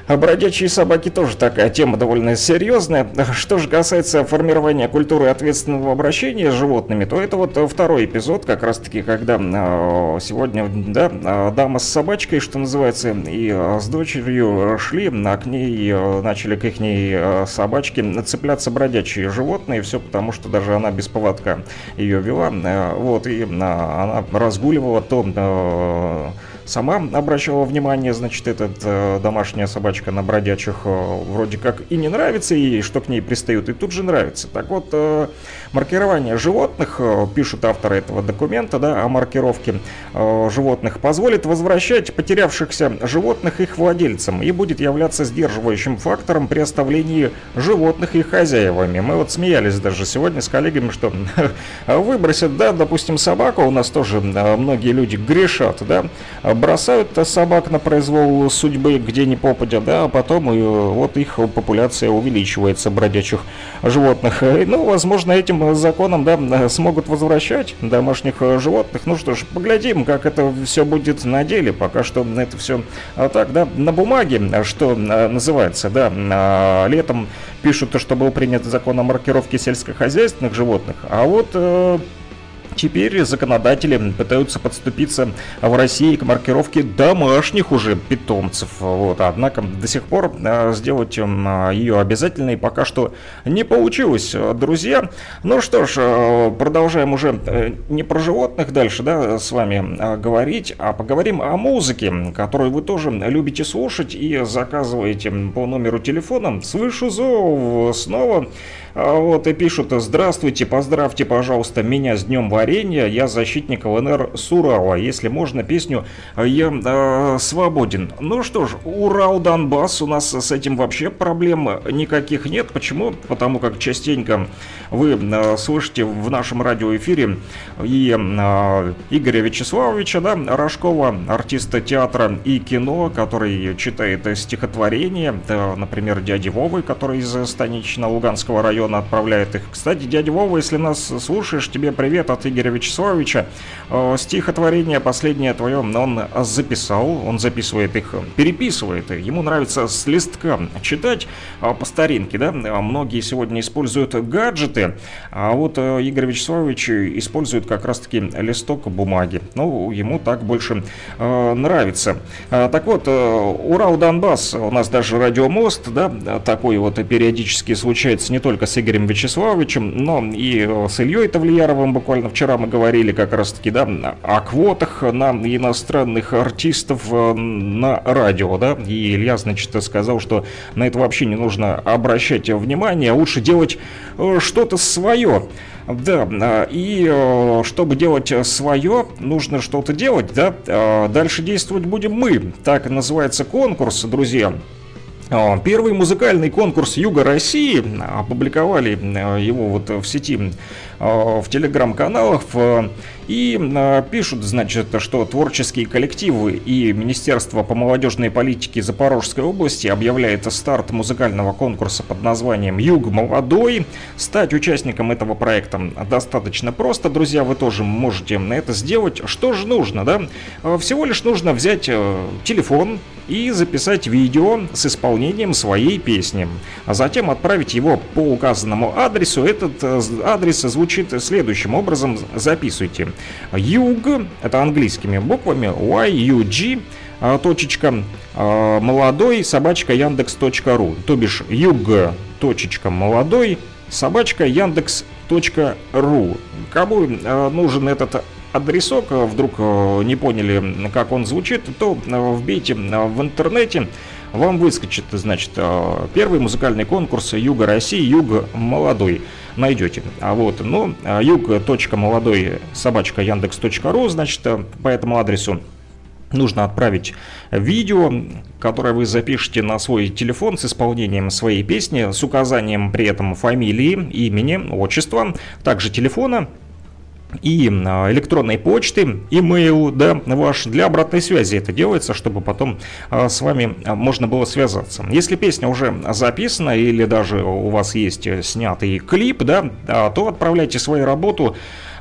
а, бродячие собаки тоже такая тема довольно серьезная. Что же касается формирования культуры ответственного обращения с животными, то это вот второй эпизод, как раз таки, когда э, сегодня, да, дама с собачкой, что называется, и э, с дочерью шли, а к ней э, начали к их собачке цепляться бродячие животные, все потому, что даже она без поводка ее вела, вот, и она разгуливала то сама обращала внимание, значит, этот э, домашняя собачка на бродячих э, вроде как и не нравится ей, что к ней пристают, и тут же нравится. Так вот, э, маркирование животных, э, пишут авторы этого документа, да, о маркировке э, животных, позволит возвращать потерявшихся животных их владельцам и будет являться сдерживающим фактором при оставлении животных их хозяевами. Мы вот смеялись даже сегодня с коллегами, что выбросят, да, допустим, собаку, у нас тоже э, многие люди грешат, да, бросают собак на произвол судьбы, где не попадя, да, а потом и, вот их популяция увеличивается, бродячих животных. Ну, возможно, этим законом, да, смогут возвращать домашних животных. Ну что ж, поглядим, как это все будет на деле. Пока что это все так, да, на бумаге, что а, называется, да, а, летом пишут, что был принят закон о маркировке сельскохозяйственных животных, а вот э, Теперь законодатели пытаются подступиться в России к маркировке домашних уже питомцев. Вот. Однако до сих пор э, сделать м, ее обязательной пока что не получилось, друзья. Ну что ж, э, продолжаем уже э, не про животных дальше да, с вами э, говорить, а поговорим о музыке, которую вы тоже любите слушать и заказываете по номеру телефона. Слышу зов снова. А Вот и пишут, здравствуйте, поздравьте, пожалуйста, меня с Днем Варенья, я защитник ЛНР с Урала, если можно, песню «Я э, свободен». Ну что ж, Урал, Донбасс, у нас с этим вообще проблем никаких нет. Почему? Потому как частенько вы э, слышите в нашем радиоэфире и э, Игоря Вячеславовича, да, Рожкова, артиста театра и кино, который читает стихотворения, да, например, дяди Вовы, который из Станично-Луганского района отправляет их. Кстати, дядя Вова, если нас слушаешь, тебе привет от Игоря Вячеславовича. Стихотворение последнее твое он записал, он записывает их, переписывает. Ему нравится с листка читать э, по старинке, да. Многие сегодня используют гаджеты, а вот э, Игорь Вячеславович использует как раз-таки листок бумаги. Ну, ему так больше э, нравится. А, так вот, э, Урал-Донбасс, у нас даже радиомост, да, такой вот периодически случается не только с Игорем Вячеславовичем, но и э, с Ильей Тавлияровым буквально вчера мы говорили как раз-таки, да, о квотах на иностранных артистов э, на радио, да, и Илья, значит, сказал, что на это вообще не нужно обращать внимание, а лучше делать э, что-то свое. Да, и чтобы делать свое, нужно что-то делать, да. Дальше действовать будем мы. Так называется конкурс, друзья. А, Первый музыкальный конкурс Юга России, опубликовали э, его вот в сети, э, в телеграм-каналах, в- и э, пишут, значит, что творческие коллективы и Министерство по молодежной политике Запорожской области объявляет старт музыкального конкурса под названием «Юг молодой». Стать участником этого проекта достаточно просто, друзья, вы тоже можете это сделать. Что же нужно, да? Э, Всего лишь нужно взять э, телефон и записать видео с исполнением своей песни, а затем отправить его по указанному адресу. Этот э, адрес звучит следующим образом, записывайте. Юг, это английскими буквами, Y-U-G, а, точечка, а, молодой, собачка яндекс.ру, то бишь юг, точечка, молодой, собачка яндекс.ру. Кому э, нужен этот адресок, вдруг не поняли, как он звучит, то вбейте в интернете, вам выскочит, значит, э, первый музыкальный конкурс Юга России, Юг молодой. Найдете. А вот, ну, э, юг.молодой собачка яндекс.ру, значит, э, по этому адресу нужно отправить видео, которое вы запишете на свой телефон с исполнением своей песни, с указанием при этом фамилии, имени, отчества, также телефона и а, электронной почты, имейл, да, ваш, для обратной связи это делается, чтобы потом а, с вами а, можно было связаться. Если песня уже записана или даже у вас есть э, снятый клип, да, то отправляйте свою работу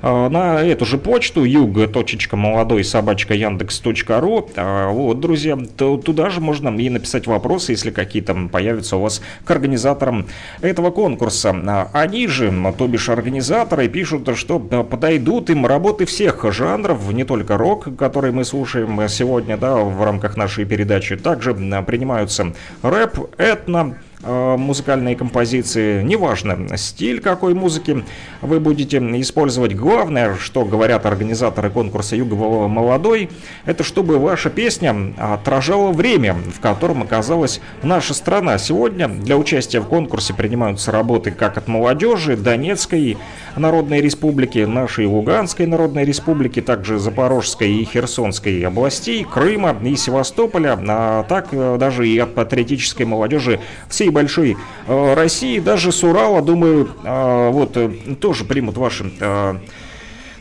на эту же почту юг.молодой собачка яндекс.ру. А, Вот, друзья, то туда же можно и написать вопросы, если какие-то появятся у вас к организаторам этого конкурса. А Они же, то бишь организаторы, пишут, что а, подойдут им работы всех жанров, не только рок, который мы слушаем сегодня, да, в рамках нашей передачи. Также а, принимаются рэп, этно, музыкальные композиции, неважно стиль какой музыки вы будете использовать. Главное, что говорят организаторы конкурса Юга Молодой, это чтобы ваша песня отражала время, в котором оказалась наша страна. Сегодня для участия в конкурсе принимаются работы как от молодежи Донецкой Народной Республики, нашей Луганской Народной Республики, также Запорожской и Херсонской областей, Крыма и Севастополя, а так э, даже и от патриотической молодежи всей большой э, России, даже с Урала, думаю, э, вот э, тоже примут ваши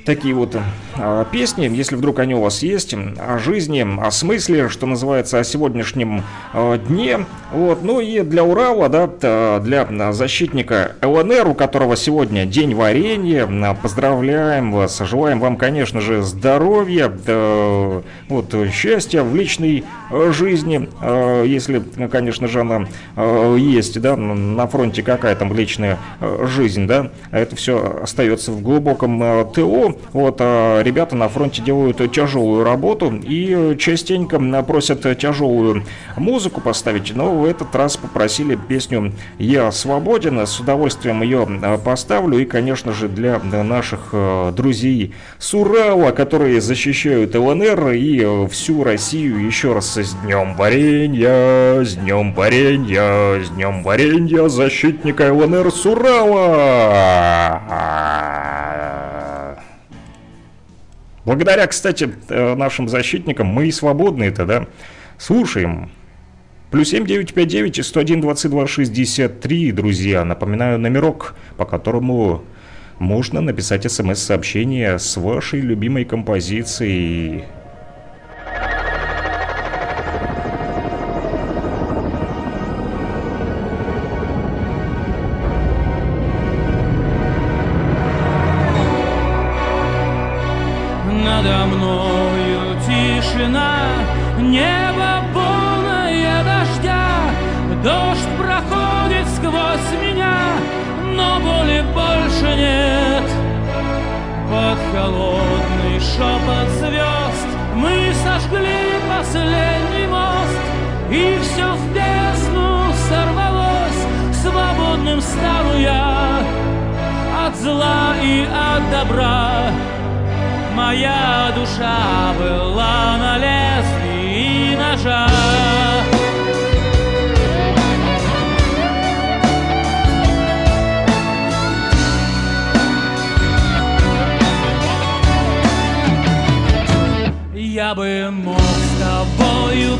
такие вот э, песни, если вдруг они у вас есть, о жизни, о смысле, что называется, о сегодняшнем э, дне. Вот. Ну и для Урала, да, для защитника ЛНР, у которого сегодня день варенья, поздравляем вас, желаем вам, конечно же, здоровья, да, вот, счастья в личной э, жизни, если, конечно же, она есть, да, на фронте какая там личная жизнь, да, а это все остается в глубоком ТО. Вот а ребята на фронте делают тяжелую работу и частенько просят тяжелую музыку поставить, но в этот раз попросили песню «Я свободен». С удовольствием ее поставлю и, конечно же, для наших э, друзей с Урала, которые защищают ЛНР и всю Россию еще раз с Днем Варенья, с Днем Варенья, с Днем Варенья, защитника ЛНР с Урала! Благодаря, кстати, э, нашим защитникам мы и свободные-то, да? Слушаем. Плюс 7959 101 22 63, друзья. Напоминаю номерок, по которому можно написать смс-сообщение с вашей любимой композицией. Свободным стану я от зла и от добра. Моя душа была на лезвии ножа. Я бы мог с тобою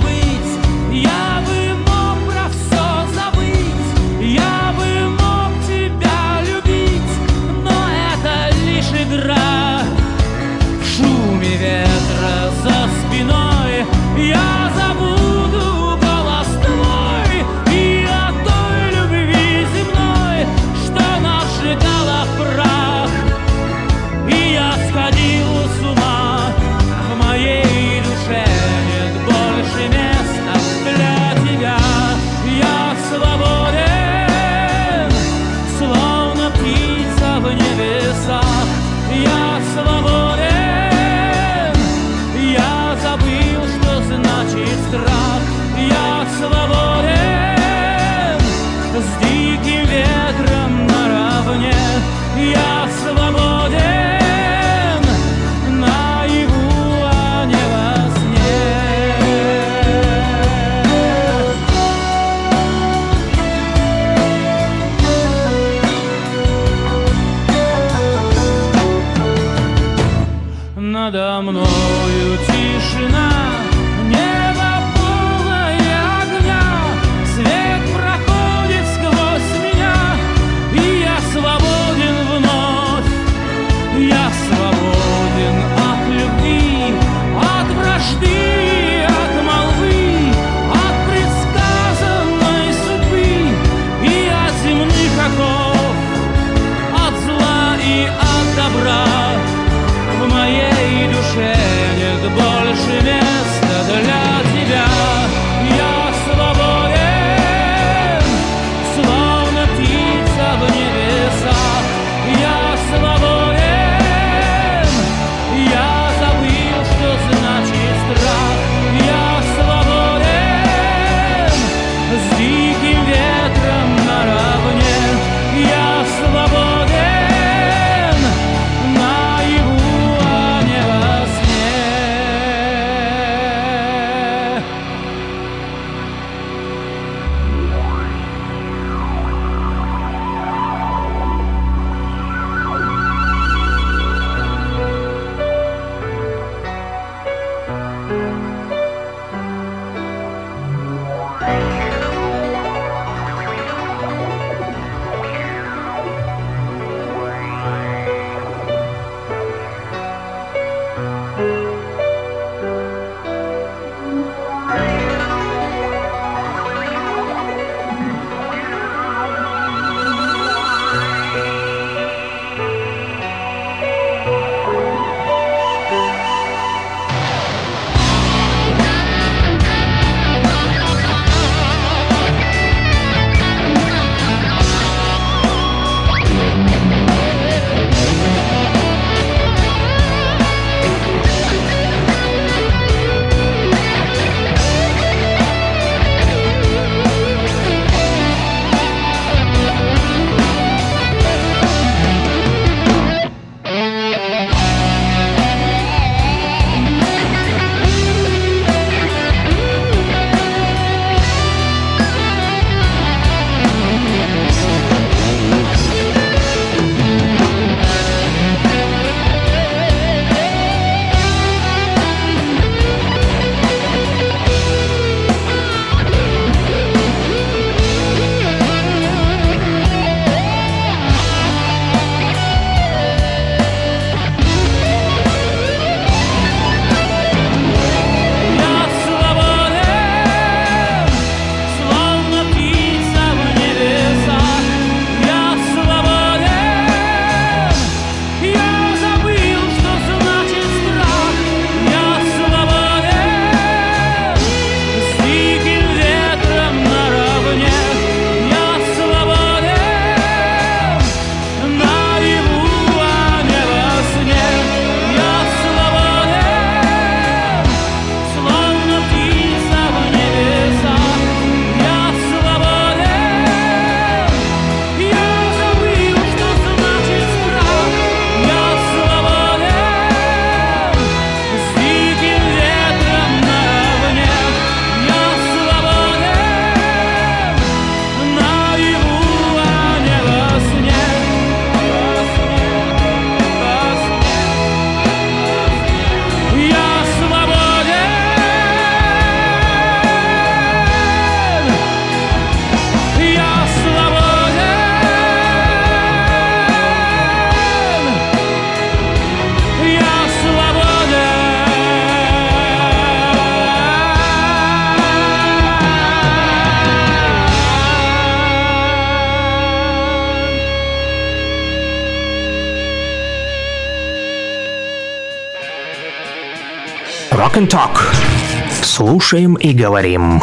Слушаем и говорим.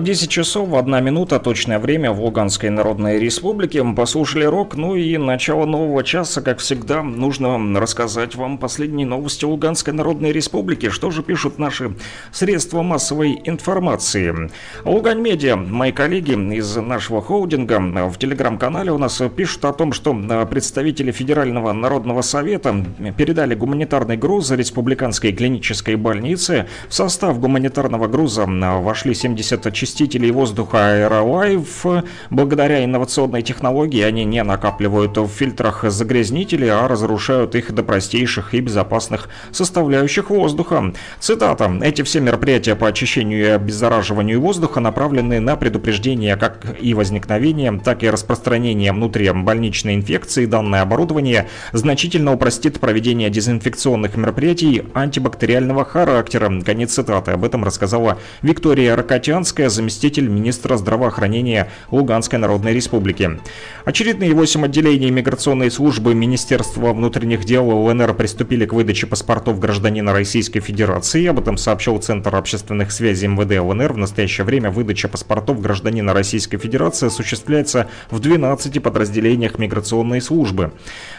10 часов, 1 минута, точное время в Луганской Народной Республике. Послушали рок, ну и начало нового часа, как всегда, нужно рассказать вам последние новости Луганской Народной Республики. Что же пишут наши средства массовой информации? Лугань Медиа, мои коллеги из нашего холдинга в телеграм-канале у нас пишут о том, что представители Федерального Народного Совета передали гуманитарный груз Республиканской клинической больницы. В состав гуманитарного груза вошли 74 очистителей воздуха AeroLife. Благодаря инновационной технологии они не накапливают в фильтрах загрязнители, а разрушают их до простейших и безопасных составляющих воздуха. Цитата. Эти все мероприятия по очищению и обеззараживанию воздуха направлены на предупреждение как и возникновения, так и распространения внутрибольничной инфекции. Данное оборудование значительно упростит проведение дезинфекционных мероприятий антибактериального характера. Конец цитаты. Об этом рассказала Виктория Рокотянская, заместитель министра здравоохранения Луганской Народной Республики. Очередные 8 отделений миграционной службы Министерства внутренних дел ЛНР приступили к выдаче паспортов гражданина Российской Федерации. Об этом сообщил Центр общественных связей МВД ЛНР. В настоящее время выдача паспортов гражданина Российской Федерации осуществляется в 12 подразделениях миграционной службы.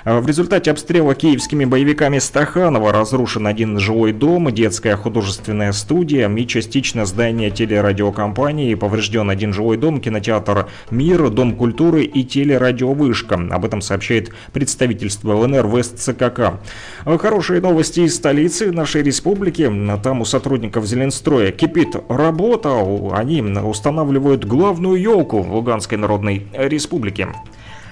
В результате обстрела киевскими боевиками Стаханова разрушен один жилой дом, детская художественная студия и частично здание телерадиокомпании компании поврежден один жилой дом, кинотеатр «Мир», Дом культуры и телерадиовышка. Об этом сообщает представительство ЛНР в СЦКК. Хорошие новости из столицы нашей республики. Там у сотрудников Зеленстроя кипит работа. Они устанавливают главную елку в Луганской Народной Республике.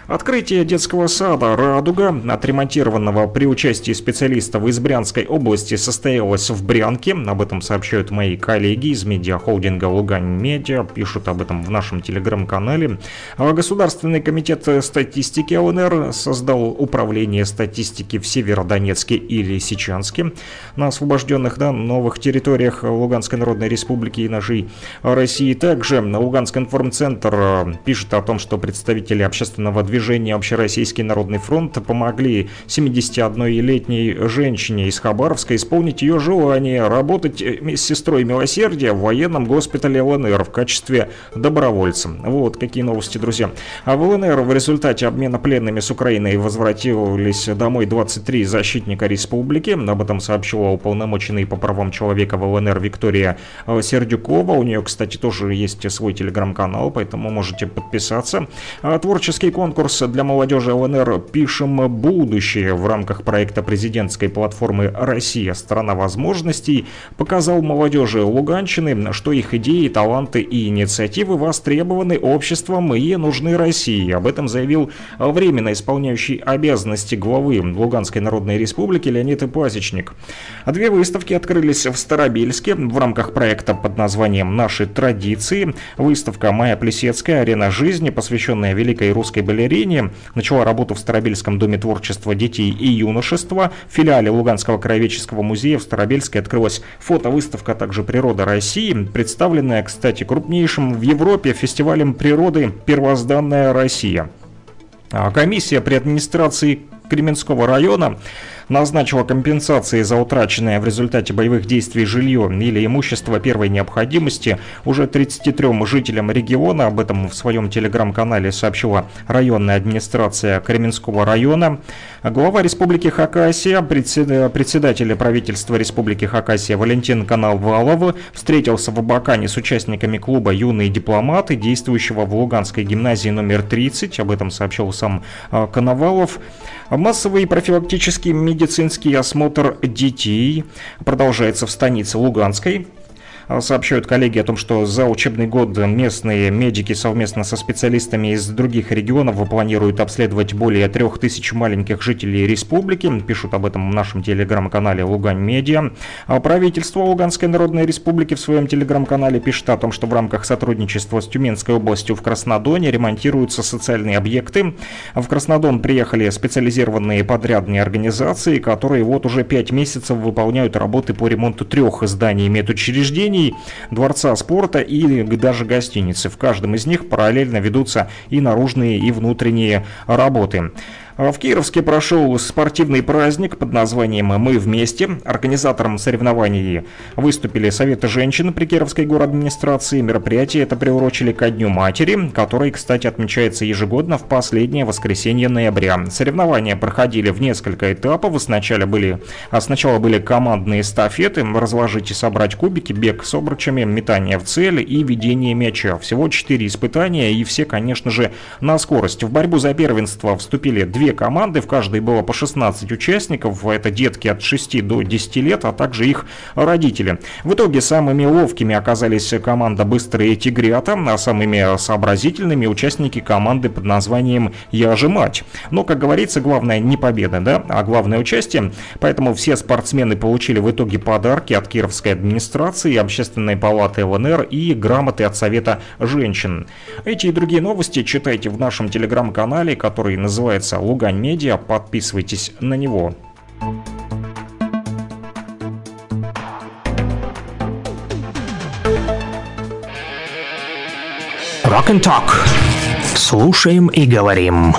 Открытие детского сада «Радуга», отремонтированного при участии специалистов из Брянской области, состоялось в Брянке. Об этом сообщают мои коллеги из медиахолдинга «Лугань Медиа», пишут об этом в нашем телеграм-канале. А Государственный комитет статистики ЛНР создал управление статистики в Северодонецке и Лисичанске на освобожденных да, новых территориях Луганской Народной Республики и нашей России. Также Луганский информцентр пишет о том, что представители общественного движения движения «Общероссийский народный фронт» помогли 71-летней женщине из Хабаровска исполнить ее желание работать с сестрой милосердия в военном госпитале ЛНР в качестве добровольца. Вот какие новости, друзья. А в ЛНР в результате обмена пленными с Украиной возвратились домой 23 защитника республики. Об этом сообщила уполномоченный по правам человека в ЛНР Виктория Сердюкова. У нее, кстати, тоже есть свой телеграм-канал, поэтому можете подписаться. А творческий конкурс конкурс для молодежи ЛНР «Пишем будущее» в рамках проекта президентской платформы «Россия. Страна возможностей» показал молодежи Луганщины, что их идеи, таланты и инициативы востребованы обществом и нужны России. Об этом заявил временно исполняющий обязанности главы Луганской Народной Республики Леонид Пасечник. Две выставки открылись в Старобельске в рамках проекта под названием «Наши традиции». Выставка «Майя Плесецкая. Арена жизни», посвященная великой русской балерине направлении. Начала работу в Старобельском доме творчества детей и юношества. В филиале Луганского краеведческого музея в Старобельске открылась фотовыставка, а также «Природа России», представленная, кстати, крупнейшим в Европе фестивалем природы «Первозданная Россия». А комиссия при администрации Кременского района назначила компенсации за утраченное в результате боевых действий жилье или имущество первой необходимости уже 33 жителям региона. Об этом в своем телеграм-канале сообщила районная администрация Кременского района. Глава Республики Хакасия, председатель правительства Республики Хакасия Валентин Коновалов встретился в Абакане с участниками клуба «Юные дипломаты», действующего в Луганской гимназии номер 30. Об этом сообщил сам а, Коновалов. Массовый профилактический медицинский осмотр детей продолжается в станице Луганской. А, сообщают коллеги о том, что за учебный год местные медики совместно со специалистами из других регионов планируют обследовать более трех тысяч маленьких жителей республики. Пишут об этом в нашем телеграм-канале Лугань Медиа. А правительство Луганской Народной Республики в своем телеграм-канале пишет о том, что в рамках сотрудничества с Тюменской областью в Краснодоне ремонтируются социальные объекты. В Краснодон приехали специализированные подрядные организации, которые вот уже пять месяцев выполняют работы по ремонту трех зданий медучреждений заведений, дворца спорта и даже гостиницы. В каждом из них параллельно ведутся и наружные, и внутренние работы. В Кировске прошел спортивный праздник под названием «Мы вместе». Организатором соревнований выступили Советы женщин при Кировской администрации. Мероприятие это приурочили ко Дню матери, который, кстати, отмечается ежегодно в последнее воскресенье ноября. Соревнования проходили в несколько этапов. Сначала были, а сначала были командные эстафеты, разложить и собрать кубики, бег с обручами, метание в цель и ведение мяча. Всего четыре испытания и все, конечно же, на скорость. В борьбу за первенство вступили две команды, в каждой было по 16 участников, это детки от 6 до 10 лет, а также их родители. В итоге самыми ловкими оказались команда «Быстрые тигрята», а самыми сообразительными участники команды под названием «Я же мать». Но, как говорится, главное не победа, да, а главное участие. Поэтому все спортсмены получили в итоге подарки от Кировской администрации, Общественной палаты ЛНР и грамоты от Совета женщин. Эти и другие новости читайте в нашем телеграм-канале, который называется Лугань Медиа. Подписывайтесь на него. Rock and Talk. Слушаем и говорим.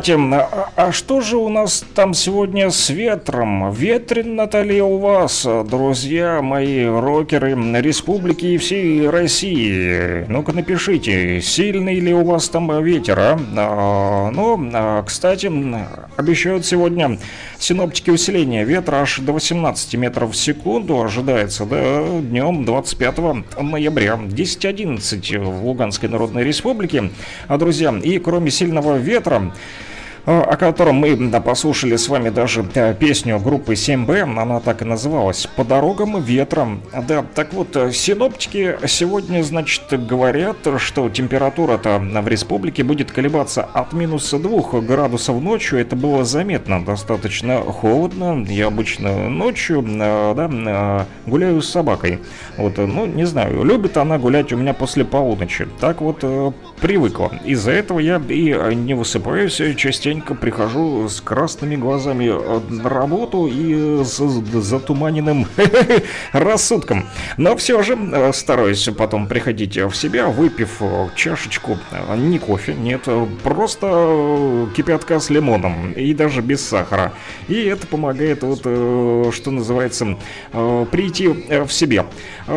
Кстати, а, а что же у нас там сегодня с ветром? Ветрено-то ли у вас, друзья мои рокеры республики и всей России? Ну-ка напишите, сильный ли у вас там ветер, а? а ну, а, кстати, обещают сегодня синоптики усиления ветра аж до 18 метров в секунду ожидается, да, днем 25 ноября. 10-11 в Луганской Народной Республике. А, друзья, и кроме сильного ветра, о котором мы послушали с вами даже да, песню группы 7B, она так и называлась «По дорогам ветром». Да, так вот, э, синоптики сегодня, значит, говорят, что температура-то в республике будет колебаться от минус 2 градусов ночью. Это было заметно, достаточно холодно. Я обычно ночью, э, да, э, гуляю с собакой. Вот, ну, не знаю, любит она гулять у меня после полуночи. Так вот, привыкла. Из-за этого я и не высыпаюсь частенько частенько прихожу с красными глазами на работу и с затуманенным рассудком. Но все же э, стараюсь потом приходить в себя, выпив чашечку, э, не кофе, нет, просто кипятка с лимоном и даже без сахара. И это помогает, вот, э, что называется, прийти в себе.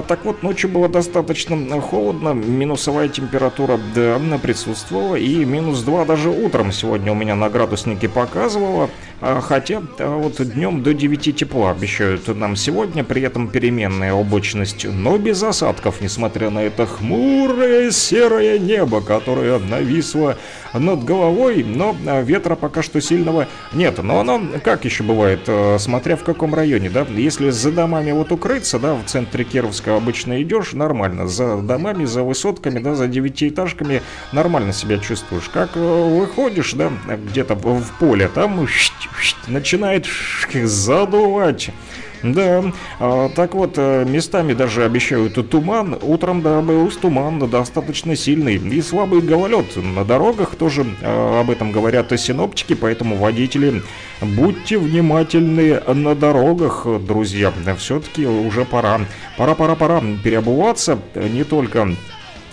Так вот, ночью было достаточно холодно, минусовая температура да, присутствовала, и минус 2 даже утром сегодня у меня на градуснике показывало, а, хотя а, вот днем до 9 тепла обещают нам сегодня, при этом переменная облачность, но без осадков, несмотря на это хмурое серое небо, которое нависло над головой, но а, ветра пока что сильного нет. Но оно, как еще бывает, смотря в каком районе, да, если за домами вот укрыться, да, в центре Кировска обычно идешь, нормально, за домами, за высотками, да, за девятиэтажками нормально себя чувствуешь. Как э, выходишь, да, где-то в поле, там начинает задувать. Да, а, так вот, э, местами даже обещают туман. Утром, да, был туман достаточно сильный. И слабый гололед на дорогах тоже а, об этом говорят синоптики, поэтому водители, будьте внимательны на дорогах, друзья. Все-таки уже пора, пора, пора, пора переобуваться не только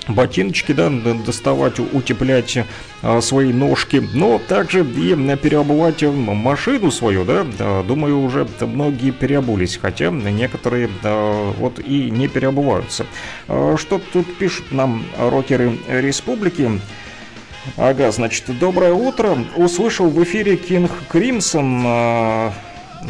ботиночки, да, доставать, утеплять а, свои ножки, но также и переобувать машину свою, да, думаю, уже многие переобулись, хотя некоторые да, вот и не переобуваются. А, что тут пишут нам рокеры республики? Ага, значит, доброе утро. Услышал в эфире Кинг Кримсон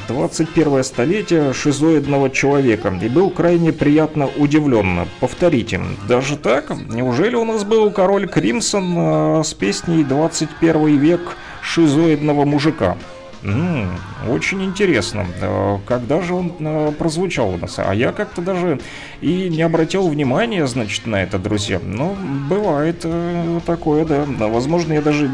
21 столетие шизоидного человека и был крайне приятно удивлен. Повторите, даже так? Неужели у нас был король Кримсон э, с песней «21 век шизоидного мужика»? Очень интересно, э, когда же он э, прозвучал у нас? А я как-то даже и не обратил внимания, значит, на это, друзья. Но бывает э, такое, да. Возможно, я даже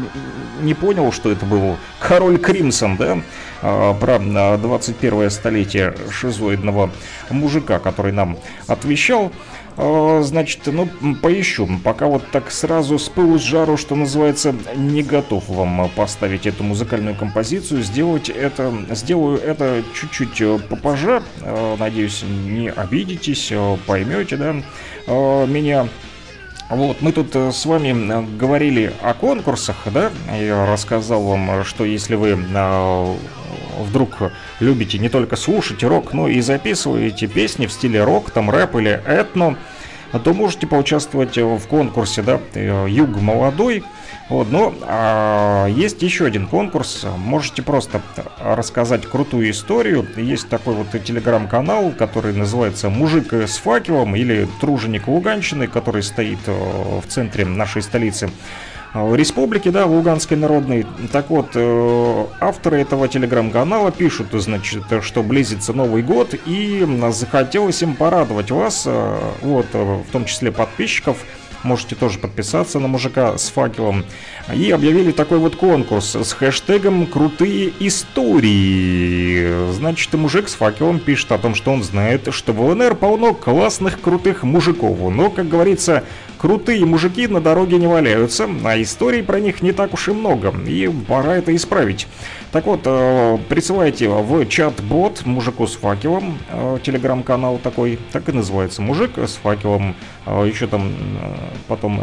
не понял, что это был король Кримсон, да, про 21 столетие шизоидного мужика, который нам отвечал. А, значит, ну, поищу. Пока вот так сразу с пылу с жару, что называется, не готов вам поставить эту музыкальную композицию. Сделать это, сделаю это чуть-чуть э, попозже. А, надеюсь, не обидитесь, э, поймете, да, меня. Вот, мы тут э, с вами говорили о конкурсах, да, я рассказал вам, что если вы вдруг любите не только слушать рок, но и записываете песни в стиле рок, там рэп или этно, то можете поучаствовать в конкурсе, да, Юг молодой. Вот, но а, есть еще один конкурс. Можете просто рассказать крутую историю. Есть такой вот телеграм-канал, который называется «Мужик с факелом» или «Труженик Луганщины», который стоит э, в центре нашей столицы. А, республики, да, Луганской народной. Так вот, э, авторы этого телеграм-канала пишут, значит, что близится Новый год, и захотелось им порадовать вас, э, вот, э, в том числе подписчиков, можете тоже подписаться на мужика с факелом. И объявили такой вот конкурс с хэштегом «Крутые истории». Значит, мужик с факелом пишет о том, что он знает, что в ЛНР полно классных крутых мужиков. Но, как говорится, крутые мужики на дороге не валяются, а историй про них не так уж и много, и пора это исправить. Так вот, э, присылайте в чат-бот мужику с факелом, э, телеграм-канал такой, так и называется, мужик с факелом, э, еще там потом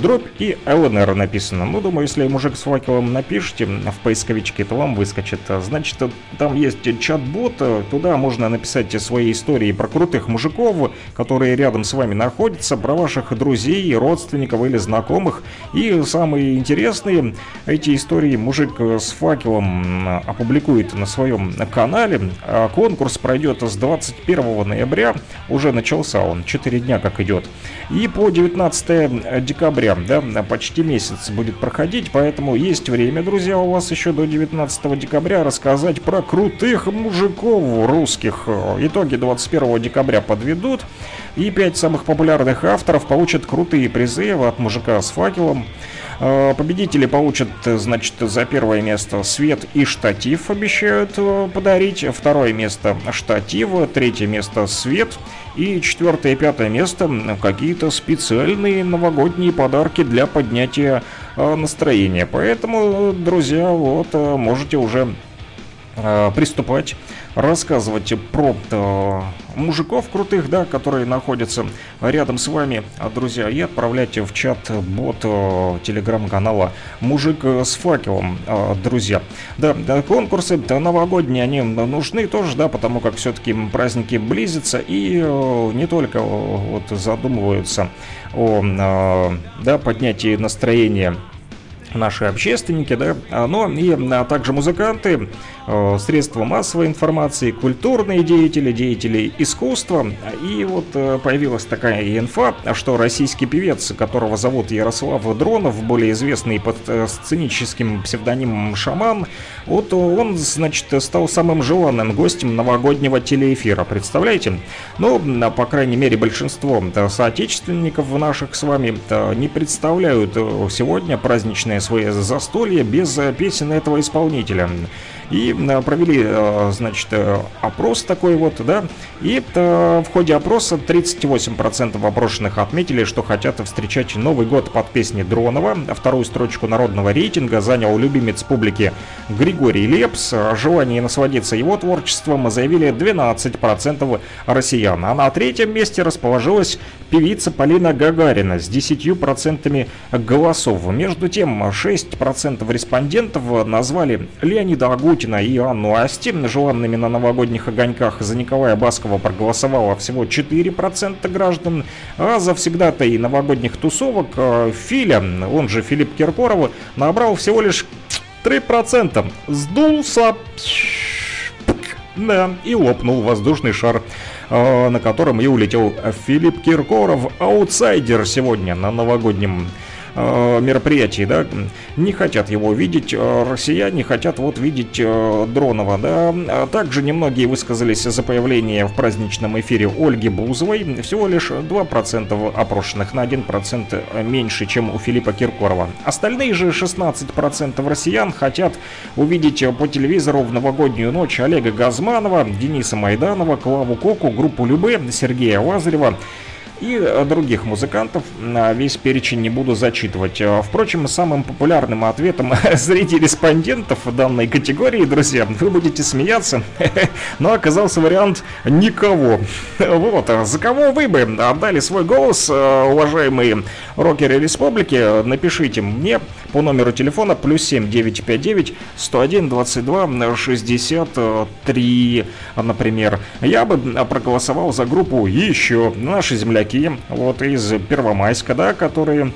дробь и ЛНР написано. Ну, думаю, если мужик с факелом напишите в поисковичке, то вам выскочит. Значит, там есть чат-бот, туда можно написать свои истории про крутых мужиков, которые рядом с вами находятся, про ваших друзей, родственников или знакомых. И самые интересные эти истории мужик с факелом опубликует на своем канале. А Конкурс пройдет с 21 ноября, уже начался он, 4 дня как идет. И по 19 декабря, да, почти месяц будет проходить, поэтому есть время, друзья, у вас еще до 19 декабря рассказать про крутых мужиков русских. Итоги 21 декабря подведут, и 5 самых популярных авторов получат крутые призы от мужика с факелом. Э, победители получат, значит, за первое место свет и штатив обещают э, подарить. Второе место штатив, третье место свет. И четвертое и пятое место какие-то специальные новогодние подарки для поднятия э, настроения. Поэтому, друзья, вот можете уже приступать рассказывать про э, мужиков крутых, да, которые находятся рядом с вами, а, друзья, и отправлять в чат бот э, телеграм-канала «Мужик с факелом», э, друзья. Да, конкурсы новогодние, они нужны тоже, да, потому как все-таки праздники близятся и э, не только э, вот задумываются о э, да, поднятии настроения наши общественники, да, а, но и а также музыканты, э, средства массовой информации, культурные деятели, деятели искусства. И вот э, появилась такая инфа, что российский певец, которого зовут Ярослав Дронов, более известный под э, сценическим псевдонимом Шаман, вот он, значит, стал самым желанным гостем новогоднего телеэфира, представляете? Ну, по крайней мере, большинство соотечественников наших с вами не представляют сегодня праздничное свои застолья без э, песен этого исполнителя. И э, провели, э, значит, опрос такой вот, да, и в ходе опроса 38% опрошенных отметили, что хотят встречать Новый год под песни Дронова. Вторую строчку народного рейтинга занял любимец публики Григорий Лепс. О желании насладиться его творчеством заявили 12% россиян. А на третьем месте расположилась певица Полина Гагарина с 10% голосов. Между тем, 6% респондентов назвали Леонида Агутина и Анну Асти желанными на новогодних огоньках. За Николая Баскова проголосовало всего 4% граждан, а за всегда-то и новогодних тусовок э, Филя, он же Филипп Киркоров, набрал всего лишь 3%. Сдулся да, и лопнул воздушный шар, э, на котором и улетел Филипп Киркоров, аутсайдер сегодня на новогоднем э, мероприятий, да, не хотят его видеть, э, россияне хотят вот видеть э, Дронова, да. А также немногие высказались за появление в праздничном эфире Ольги Бузовой, всего лишь 2% опрошенных, на 1% меньше, чем у Филиппа Киркорова. Остальные же 16% россиян хотят увидеть по телевизору в новогоднюю ночь Олега Газманова, Дениса Майданова, Клаву Коку, группу Любе, Сергея Лазарева, и других музыкантов. Весь перечень не буду зачитывать. Впрочем, самым популярным ответом среди респондентов данной категории, друзья, вы будете смеяться, но оказался вариант никого. Вот, за кого вы бы отдали свой голос, уважаемые рокеры республики, напишите мне по номеру телефона плюс 7 959 101 22 63, например. Я бы проголосовал за группу еще наши земляки вот из Первомайска, да, которые а,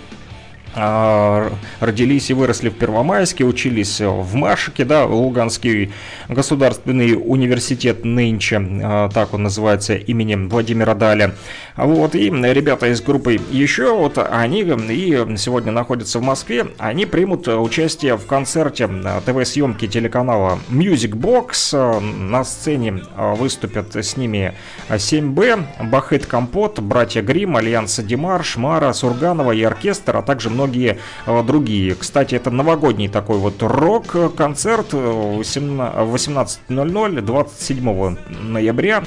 родились и выросли в Первомайске, учились в Машике, да, Луганский государственный университет нынче, а, так он называется, именем Владимира Даля. Вот, и ребята из группы еще, вот они и сегодня находятся в Москве, они примут участие в концерте ТВ-съемки телеканала Music Box. На сцене выступят с ними 7Б, Бахыт Компот, Братья Грим, Альянс, Демарш, Мара, Сурганова и оркестр, а также много многие э, другие. Кстати, это новогодний такой вот рок-концерт 18.00 27 ноября.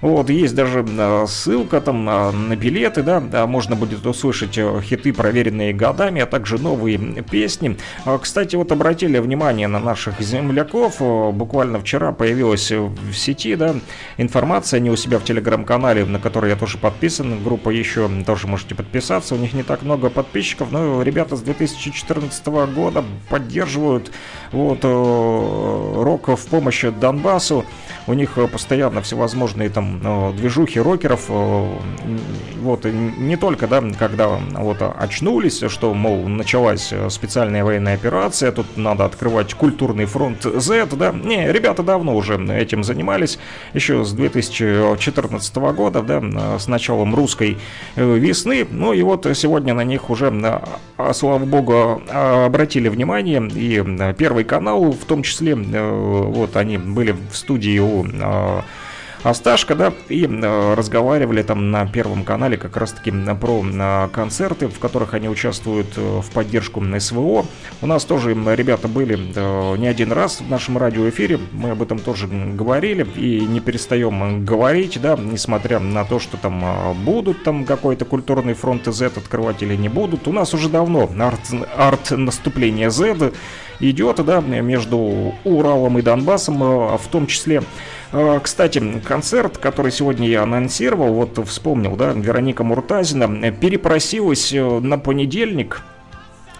Вот, есть даже э, ссылка там э, на билеты, да, да, можно будет услышать э, хиты, проверенные годами, а также новые песни. А, Кстати, вот обратили внимание на наших земляков, э, буквально вчера появилась в сети, да, информация, они у себя в телеграм-канале, на который я тоже подписан, группа еще тоже можете подписаться, у них не так много подписчиков, но ребята с 2014 года поддерживают вот э, рок в помощь Донбассу, у них постоянно всевозможные там э, движухи рокеров, э, вот, не только, да, когда вот очнулись, что, мол, началась специальная военная операция, тут надо открывать культурный фронт Z, да, не, ребята давно уже этим занимались, еще с 2014 года, да, с началом русской э, весны, ну и вот сегодня на них уже, а, слава богу, а, обратили внимание, и Первый канал в том числе, вот они были в студии у Асташка, да, и э, разговаривали там на Первом канале как раз-таки э, про э, концерты, в которых они участвуют в поддержку СВО. У нас тоже ребята были не один раз в нашем радиоэфире, мы об этом тоже говорили и не перестаем говорить, да, несмотря на то, что там будут там какой-то культурный фронт Z открывать или не будут. У нас уже давно арт, арт-наступление Z идет, да, между Уралом и Донбассом, в том числе Кстати, концерт, который сегодня я анонсировал, вот вспомнил, да, Вероника Муртазина перепросилась э, на понедельник.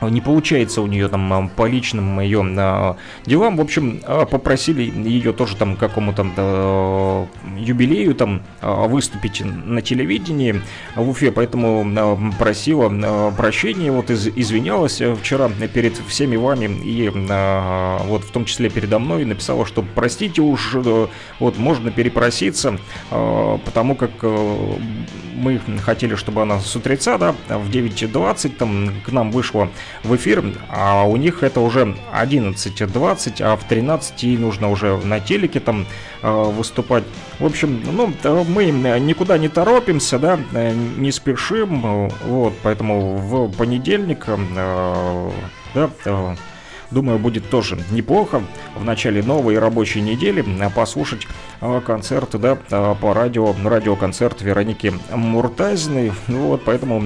Не получается у нее там э, по личным ее э, делам. В общем, э, попросили ее тоже там какому-то юбилею там выступить на телевидении в Уфе, поэтому просила прощения, вот из- извинялась вчера перед всеми вами и вот в том числе передо мной написала, что простите уж, э, вот можно перепроситься, потому как э, мы хотели, чтобы она с утреца, да, в 9.20 там к нам вышла в эфир, а у них это уже 11.20, а в 13 ей нужно уже на телеке там э, выступать. В общем, ну, э, мы никуда не торопимся, да, э, не спешим, э, вот, поэтому в понедельник, э, да, э, Думаю, будет тоже неплохо в начале новой рабочей недели э, послушать э, концерты, да, э, по радио, радиоконцерт Вероники Муртазиной. Ну Вот, поэтому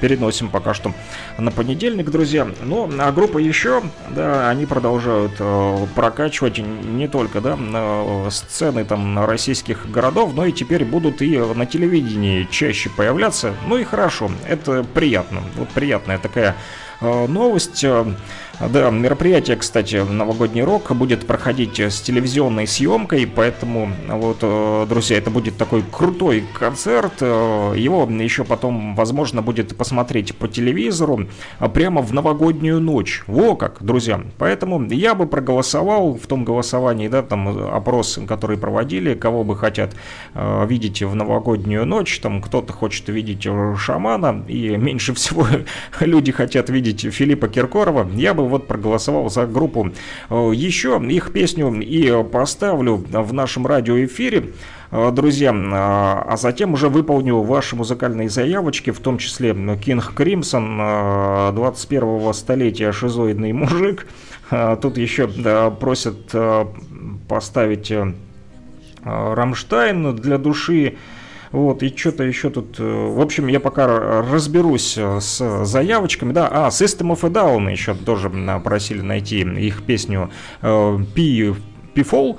переносим пока что на понедельник, друзья. Но а группа еще, да, они продолжают прокачивать не только, да, сцены там российских городов, но и теперь будут и на телевидении чаще появляться. Ну и хорошо, это приятно. Вот приятная такая новость. Да, мероприятие, кстати, новогодний рок будет проходить с телевизионной съемкой, поэтому вот, э, друзья, это будет такой крутой концерт. э, Его еще потом, возможно, будет посмотреть по телевизору а прямо в новогоднюю ночь. Во как, друзья. Поэтому я бы проголосовал в том голосовании, да, там опрос, который проводили, кого бы хотят э, видеть в новогоднюю ночь. Там кто-то хочет видеть э, шамана, и меньше всего люди хотят видеть Филиппа Киркорова. Я бы вот проголосовал за группу. Э, Еще их песню и поставлю в нашем радиоэфире. Э, Друзья, а а затем уже выполню ваши музыкальные заявочки, в том числе Кинг Кримсон, 21-го столетия шизоидный мужик. Тут еще просят э, поставить э, э, Рамштайн для души. Вот, и что-то еще тут... э, В общем, я пока разберусь э, с заявочками. Да, а, System of a Down еще тоже просили найти их песню э, P, P-Fall.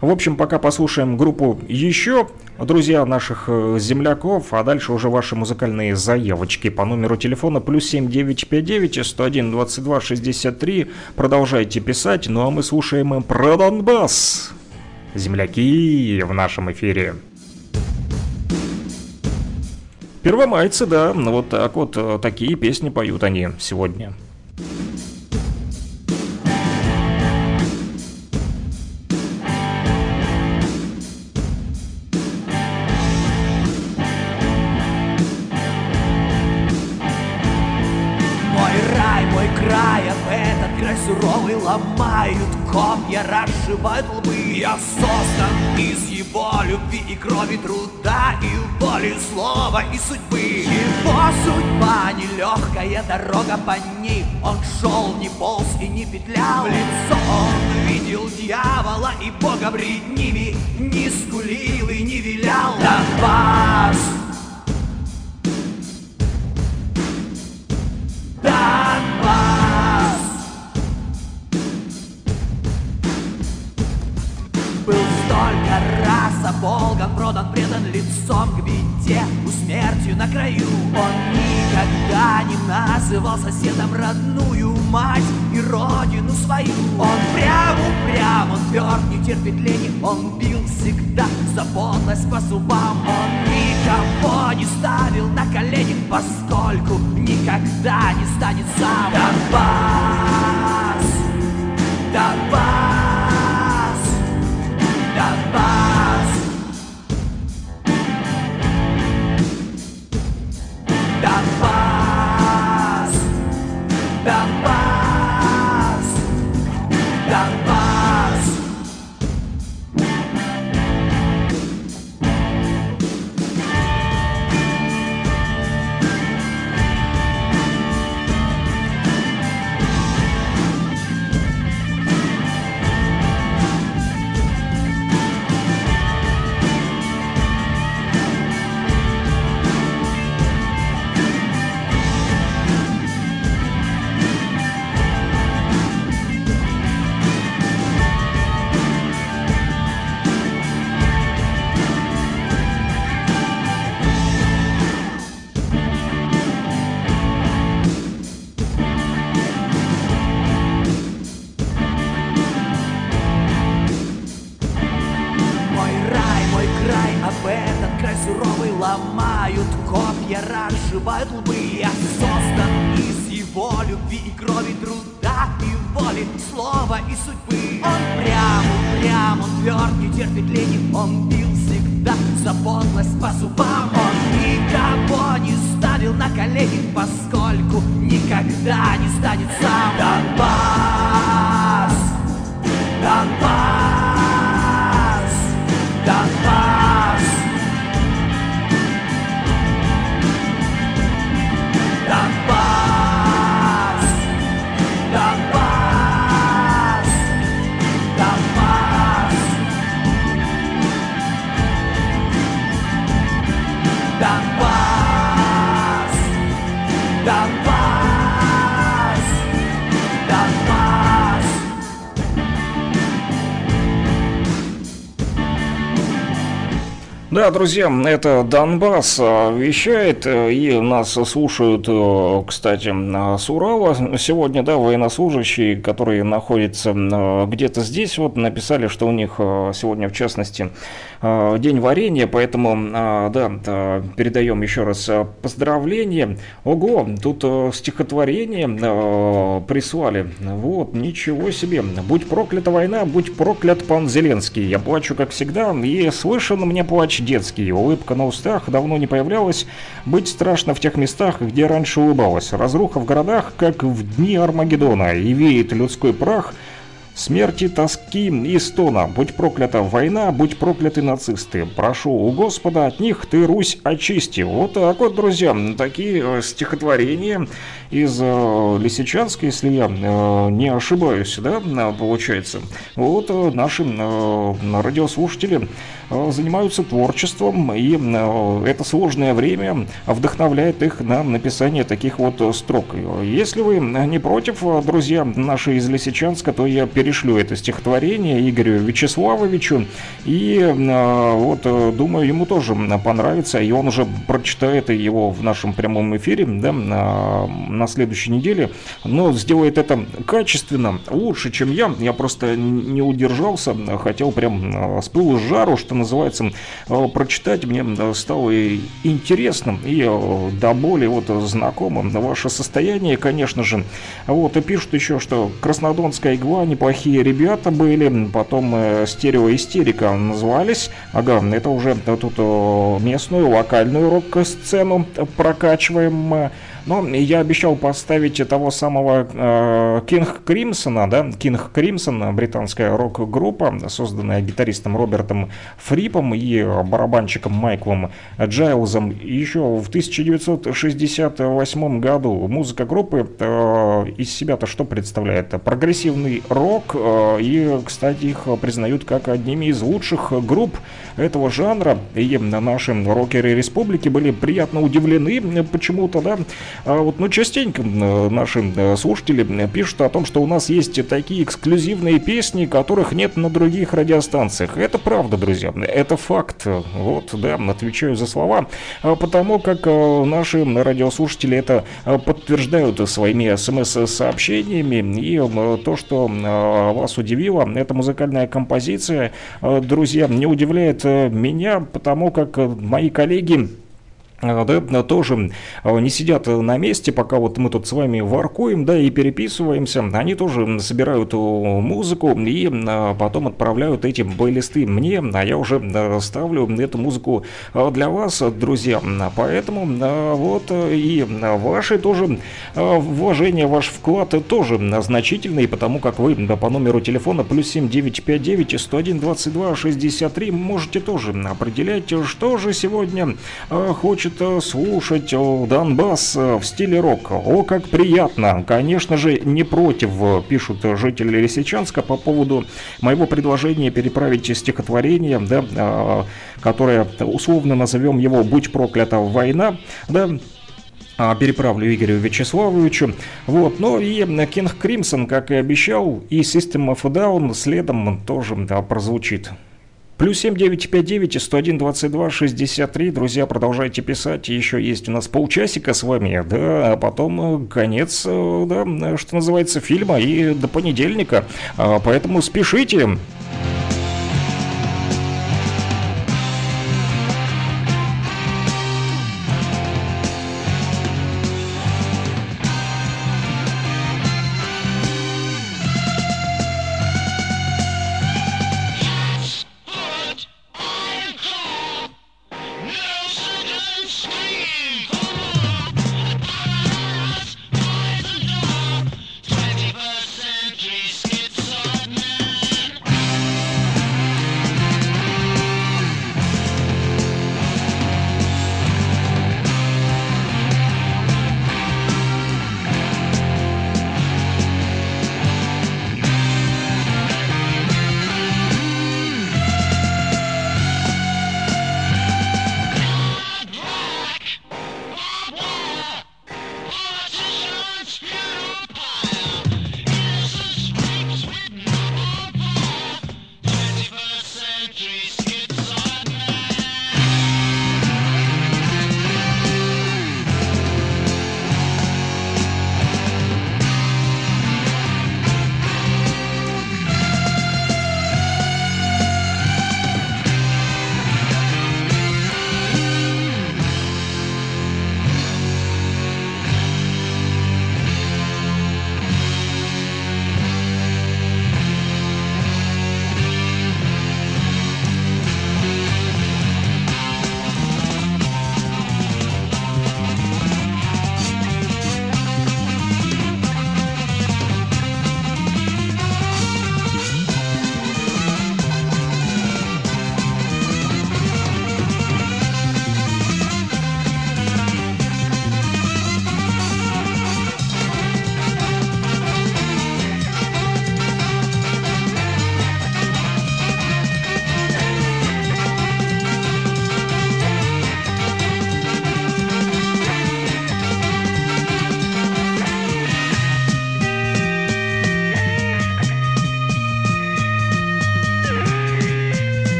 В общем, пока послушаем группу еще, друзья наших земляков, а дальше уже ваши музыкальные заявочки по номеру телефона плюс 7959 101 22 63. Продолжайте писать, ну а мы слушаем про Донбасс. Земляки в нашем эфире. Первомайцы, да, ну вот так вот, э, такие песни поют они сегодня. край суровый Ломают копья, разжевают лбы. Я создан из его любви и крови труда И боли, слова, и судьбы. Его судьба нелегкая, дорога по ней. Он шел, не полз и не петлял. Лицо Он видел дьявола и бога пред ними. Не скулил и не вилял. Донбасс! Донбасс! Столько раз оболган, продан, предан лицом к беде У смертью на краю. Он никогда не называл соседом родную мать и родину свою. Он прям упрям, он тверд, не терпит лени. Он бил всегда за подлость по зубам. Он никого не ставил на колени Поскольку никогда не станет сам. Донбасс, Донбасс, друзья, это Донбасс э, вещает, э, и нас слушают, э, кстати, с Урала. Сегодня, да, военнослужащие, которые находятся э, где-то здесь, вот написали, что у них сегодня, в частности, день варенья, поэтому, э, да, э, передаем еще раз э, поздравления. Ого, тут э, стихотворение э, прислали. Вот, ничего себе. Будь проклята война, будь проклят пан Зеленский. Я плачу, как всегда, и слышен мне плач детский. Улыбка на устах давно не появлялась. Быть страшно в тех местах, где раньше улыбалась. Разруха в городах, как в дни Армагеддона. И веет людской прах – Смерти, тоски и стона. Будь проклята война, будь прокляты нацисты. Прошу у Господа от них ты, Русь, очисти. Вот так вот, друзья, такие э, стихотворения из э, Лисичанска, если я э, не ошибаюсь, да, э, получается. Вот наши радиослушатели занимаются творчеством, и это сложное время вдохновляет их на написание таких вот строк. Если вы не против, друзья наши из Лисичанска, то я перешлю это стихотворение Игорю Вячеславовичу, и вот думаю, ему тоже понравится, и он уже прочитает его в нашем прямом эфире, да, на, на следующей неделе, но сделает это качественно, лучше, чем я, я просто не удержался, хотел прям э, с пылу с жару, что называется, э, прочитать, мне э, стало и интересно, и до боли вот знакомо ваше состояние, конечно же, вот, и пишут еще, что Краснодонская игла, неплохие ребята были, потом стереоистерика назывались, ага, это уже тут местную локальную рок-сцену прокачиваем, но я обещал поставить того самого э, Кинг Кримсона, да, Кинг Кримсон, британская рок-группа, созданная гитаристом Робертом Фрипом и барабанщиком Майклом Джайлзом еще в 1968 году. Музыка группы э, из себя-то что представляет? Прогрессивный рок, э, и, кстати, их признают как одними из лучших групп этого жанра, и наши рокеры республики были приятно удивлены почему-то, да, вот, ну, частенько наши слушатели пишут о том, что у нас есть такие эксклюзивные песни, которых нет на других радиостанциях. Это правда, друзья, это факт. Вот, да, отвечаю за слова, А потому как э, наши радиослушатели это э, подтверждают своими смс-сообщениями. И то, что э, вас удивило, эта музыкальная композиция, э, друзья, не удивляет меня, потому как мои коллеги а, да, тоже а, не сидят на месте, пока вот мы тут с вами воркуем, да, и переписываемся. Они тоже собирают музыку и а, потом отправляют эти плейлисты мне, а я уже ставлю эту музыку для вас, друзья. Поэтому вот и ваши тоже вложения, ваш вклад тоже значительный, потому как вы по номеру телефона плюс 7959 101 22 63 можете тоже определять, что же сегодня хочет хочет слушать Донбасс в стиле рок. О, как приятно! Конечно же, не против, пишут жители Лисичанска по поводу моего предложения переправить стихотворение, да, а, которое условно назовем его «Будь проклята война», да, а, переправлю Игорю Вячеславовичу. Вот, ну и Кинг Кримсон, как и обещал, и System of a Down следом тоже да, прозвучит. Плюс 7959 101 22 63. Друзья, продолжайте писать. Еще есть у нас полчасика с вами, да, а потом э, конец, э, да, что называется, фильма и до понедельника. А, поэтому спешите.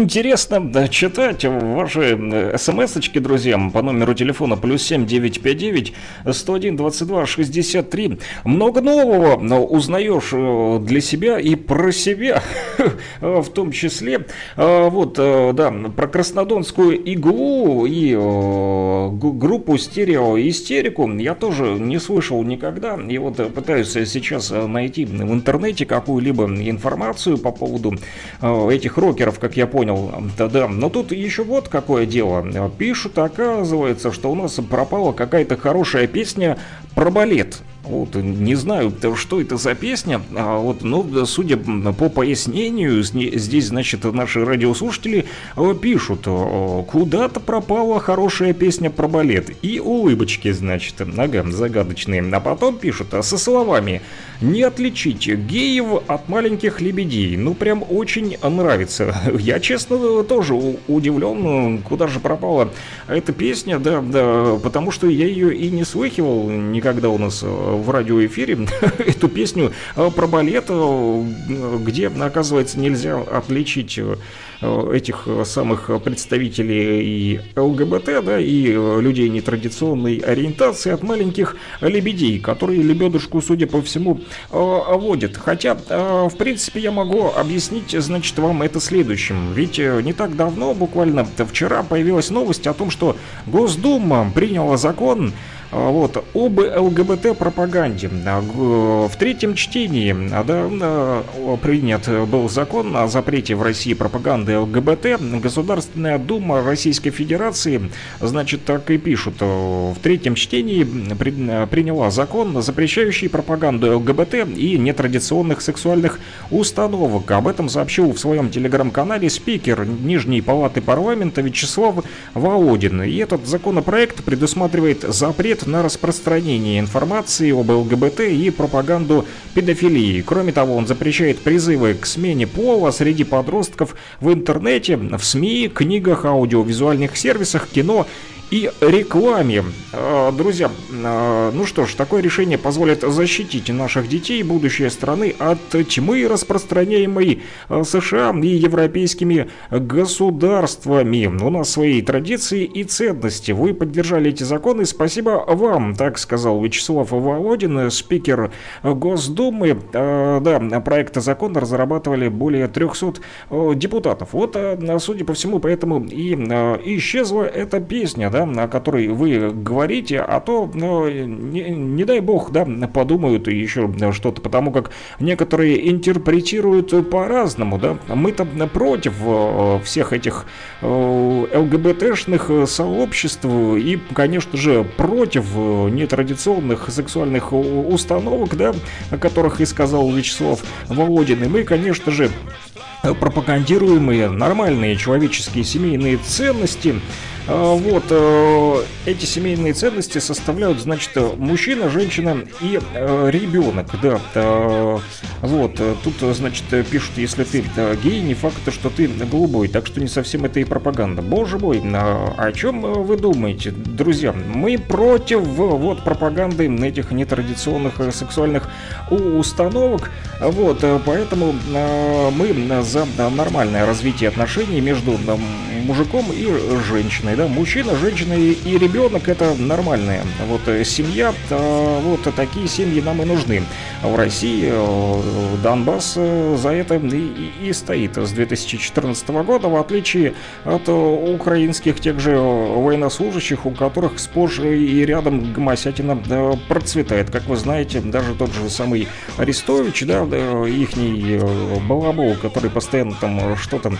Интересно да, читать ваши смс-очки, друзья, по номеру телефона плюс 7 959 101 22 63. Много нового но узнаешь э, для себя и про себя, в том числе. А, Вот, э, да, про краснодонскую иглу и э, группу стерео истерику я тоже не слышал никогда. И вот э, пытаюсь сейчас э, найти в интернете какую-либо информацию по поводу э, этих рокеров, как я понял. Да-да. Но тут еще вот какое дело. Пишут, оказывается, что у нас пропала какая-то хорошая песня про балет. Вот, не знаю, что это за песня, а вот, но судя по пояснению, сне- здесь, значит, наши радиослушатели э, пишут, э, куда-то пропала хорошая песня про балет. И улыбочки, значит, ага, загадочные. А потом пишут а со словами «Не отличить геев от маленьких лебедей». Ну, прям очень нравится. Я, честно, тоже удивлен, куда же пропала эта песня, да, да, потому что я ее и не слыхивал никогда у нас э, в радиоэфире, эту песню э, про балет, э, где, оказывается, нельзя отличить этих э, самых представителей и ЛГБТ, да, и э, людей нетрадиционной ориентации от маленьких лебедей, которые лебедушку, судя по всему, э, водят. Хотя, в принципе, я могу объяснить, значит, вам это следующим. Ведь не так давно, буквально вчера, появилась новость о том, что Госдума приняла закон, Вот, об ЛГБТ-пропаганде. А, В третьем чтении а, да, а, принят был закон о запрете в России пропаганды ЛГБТ. Государственная Дума Российской Федерации, значит, так и пишут, в третьем чтении при- приняла закон, запрещающий пропаганду ЛГБТ и нетрадиционных сексуальных установок. Об этом сообщил в своем телеграм-канале спикер Нижней Палаты парламента Вячеслав Володин. И этот законопроект предусматривает запрет на распространение информации об ЛГБТ и пропаганду педофилии. Кроме того, он запрещает призывы к смене пола среди подростков в интернете, в СМИ, книгах, аудиовизуальных сервисах, кино и рекламе. Э, Друзья, э, ну что ж, такое решение позволит защитить наших детей и будущее страны от тьмы, распространяемой э, США и европейскими государствами. У нас свои традиции и ценности. Вы поддержали эти законы, спасибо вам, так сказал Вячеслав Володин, спикер Госдумы. Да, проект закона разрабатывали более 300 э, депутатов. Вот, судя по всему, поэтому и исчезла эта песня, да, о которой вы говорите, а то, ну, не, не дай бог, да, подумают еще что-то, потому как некоторые интерпретируют по-разному, да. Мы-то против э, всех этих э, ЛГБТшных сообществ и, конечно же, против э, нетрадиционных сексуальных установок, да, о которых и сказал Вячеслав Володин. И мы, конечно же, пропагандируемые нормальные человеческие семейные ценности. А, Вот, э, эти семейные ценности составляют, значит, мужчина, женщина и э, ребенок, да. э, Вот, тут, значит, пишут, если ты гей, не факт, что ты голубой, так что не совсем это и пропаганда. Боже мой, о чем вы думаете, друзья? Мы против вот пропаганды этих нетрадиционных сексуальных установок, вот, поэтому мы за нормальное развитие отношений между мужиком и женщиной, да, мужчина, женщина и, и ребенок это нормальная вот э, семья, э, вот такие семьи нам и нужны. В России э, Донбасс за это и, и- стоит с 2014 года, в отличие от украинских тех же военнослужащих, у которых сплошь и рядом гомосятина процветает. Как вы знаете, даже тот же самый Арестович, да, ихний балабол, который постоянно там что-то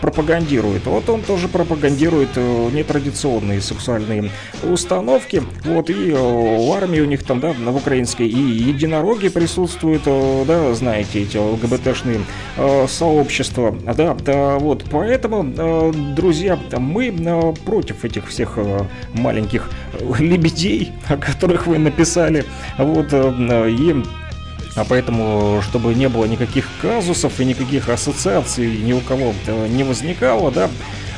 пропагандирует. Вот он тоже пропагандирует э, нетрадиционные сексуальные установки. Вот и э, в армии у них там, да, в украинской и единороги присутствуют, э, да, знаете, эти ЛГБТшные э, сообщества. Да, да, вот, поэтому, друзья, мы против этих всех маленьких лебедей, о которых вы написали. Вот, и а поэтому, чтобы не было никаких казусов и никаких ассоциаций ни у кого не возникало, да,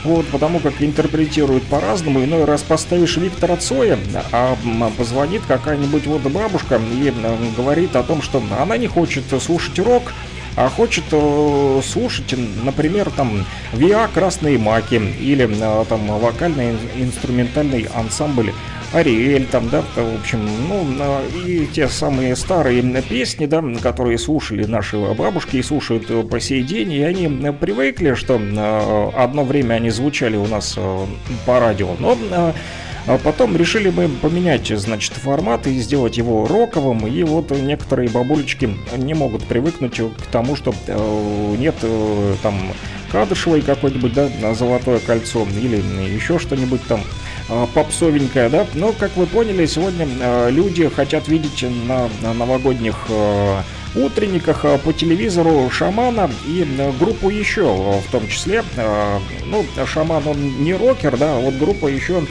вот, потому как интерпретируют по-разному. Иной раз поставишь Виктора Цоя, а м, позвонит какая-нибудь вот бабушка и говорит о том, что она не хочет слушать рок, а хочет э, слушать, например, там ВИА «Красные маки» или э, там вокальный инструментальный ансамбль Ариэль там, да, в общем, ну, э, и те самые старые песни, да, которые слушали наши бабушки и слушают по сей день, и они привыкли, что одно время они звучали у нас по радио, но а потом решили мы поменять, значит, формат и сделать его роковым. И вот некоторые бабулечки не могут привыкнуть к тому, что э, нет э, там Кадышевой какой-нибудь, да, золотое кольцо или еще что-нибудь там э, попсовенькое, да. Но, как вы поняли, сегодня э, люди хотят видеть на, на новогодних э, утренниках э, по телевизору шамана и э, группу еще, э, в том числе, ну, шаман он не рокер, да, а вот группа еще,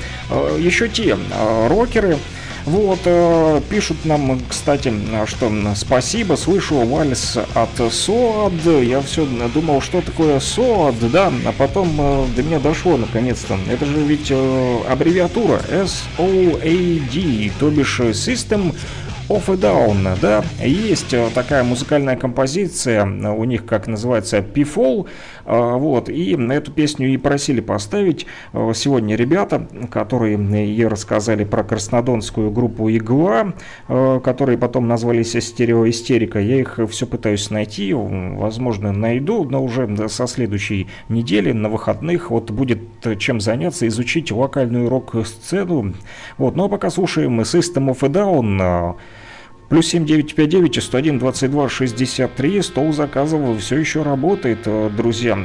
еще те рокеры, вот, пишут нам, кстати, что спасибо, слышу вальс от СОАД. Я все думал, что такое СОАД, да, а потом до меня дошло наконец-то. Это же ведь аббревиатура SOAD, то бишь System Off и Down, да, есть э, такая музыкальная композиция, э, у них, как называется, P-Fall, э, вот, и эту песню и просили поставить сегодня ребята, которые и рассказали про краснодонскую группу Игла, которые потом назвались Стереоистерика, я их все пытаюсь найти, возможно, найду, но уже со следующей недели на выходных вот будет чем заняться, изучить локальную рок-сцену, вот, ну а пока слушаем System of a Down, Плюс 7959 101 22 63. Стол заказов все еще работает, э, друзья.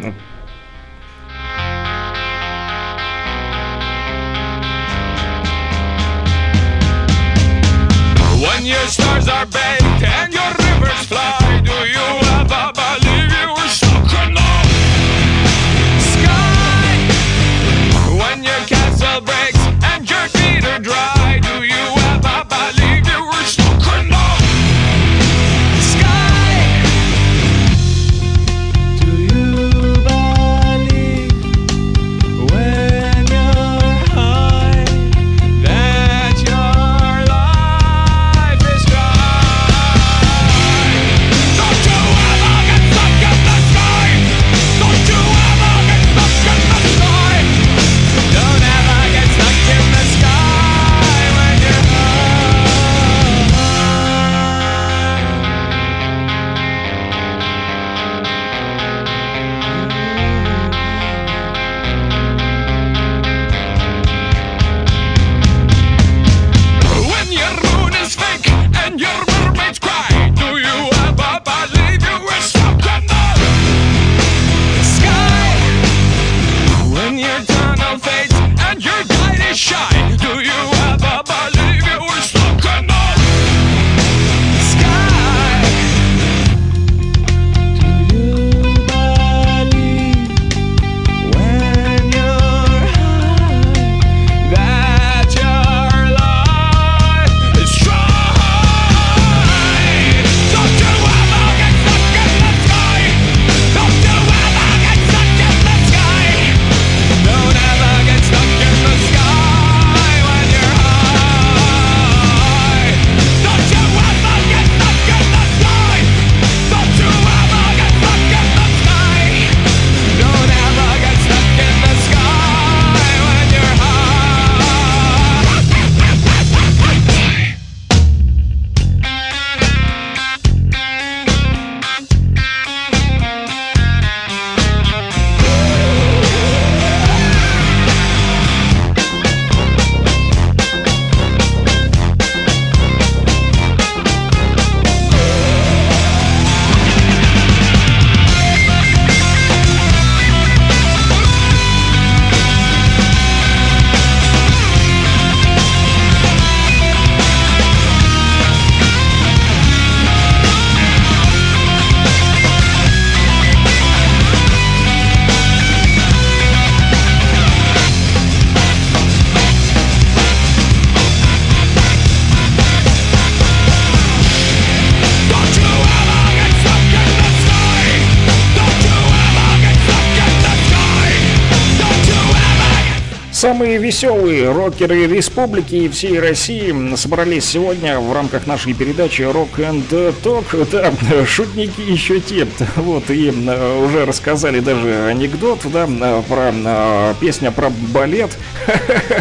Рокеры республики и всей России собрались сегодня в рамках нашей передачи Rock and Talk. Да, шутники еще те. Вот, и э, уже рассказали даже анекдот, да, э, про э, песня про балет.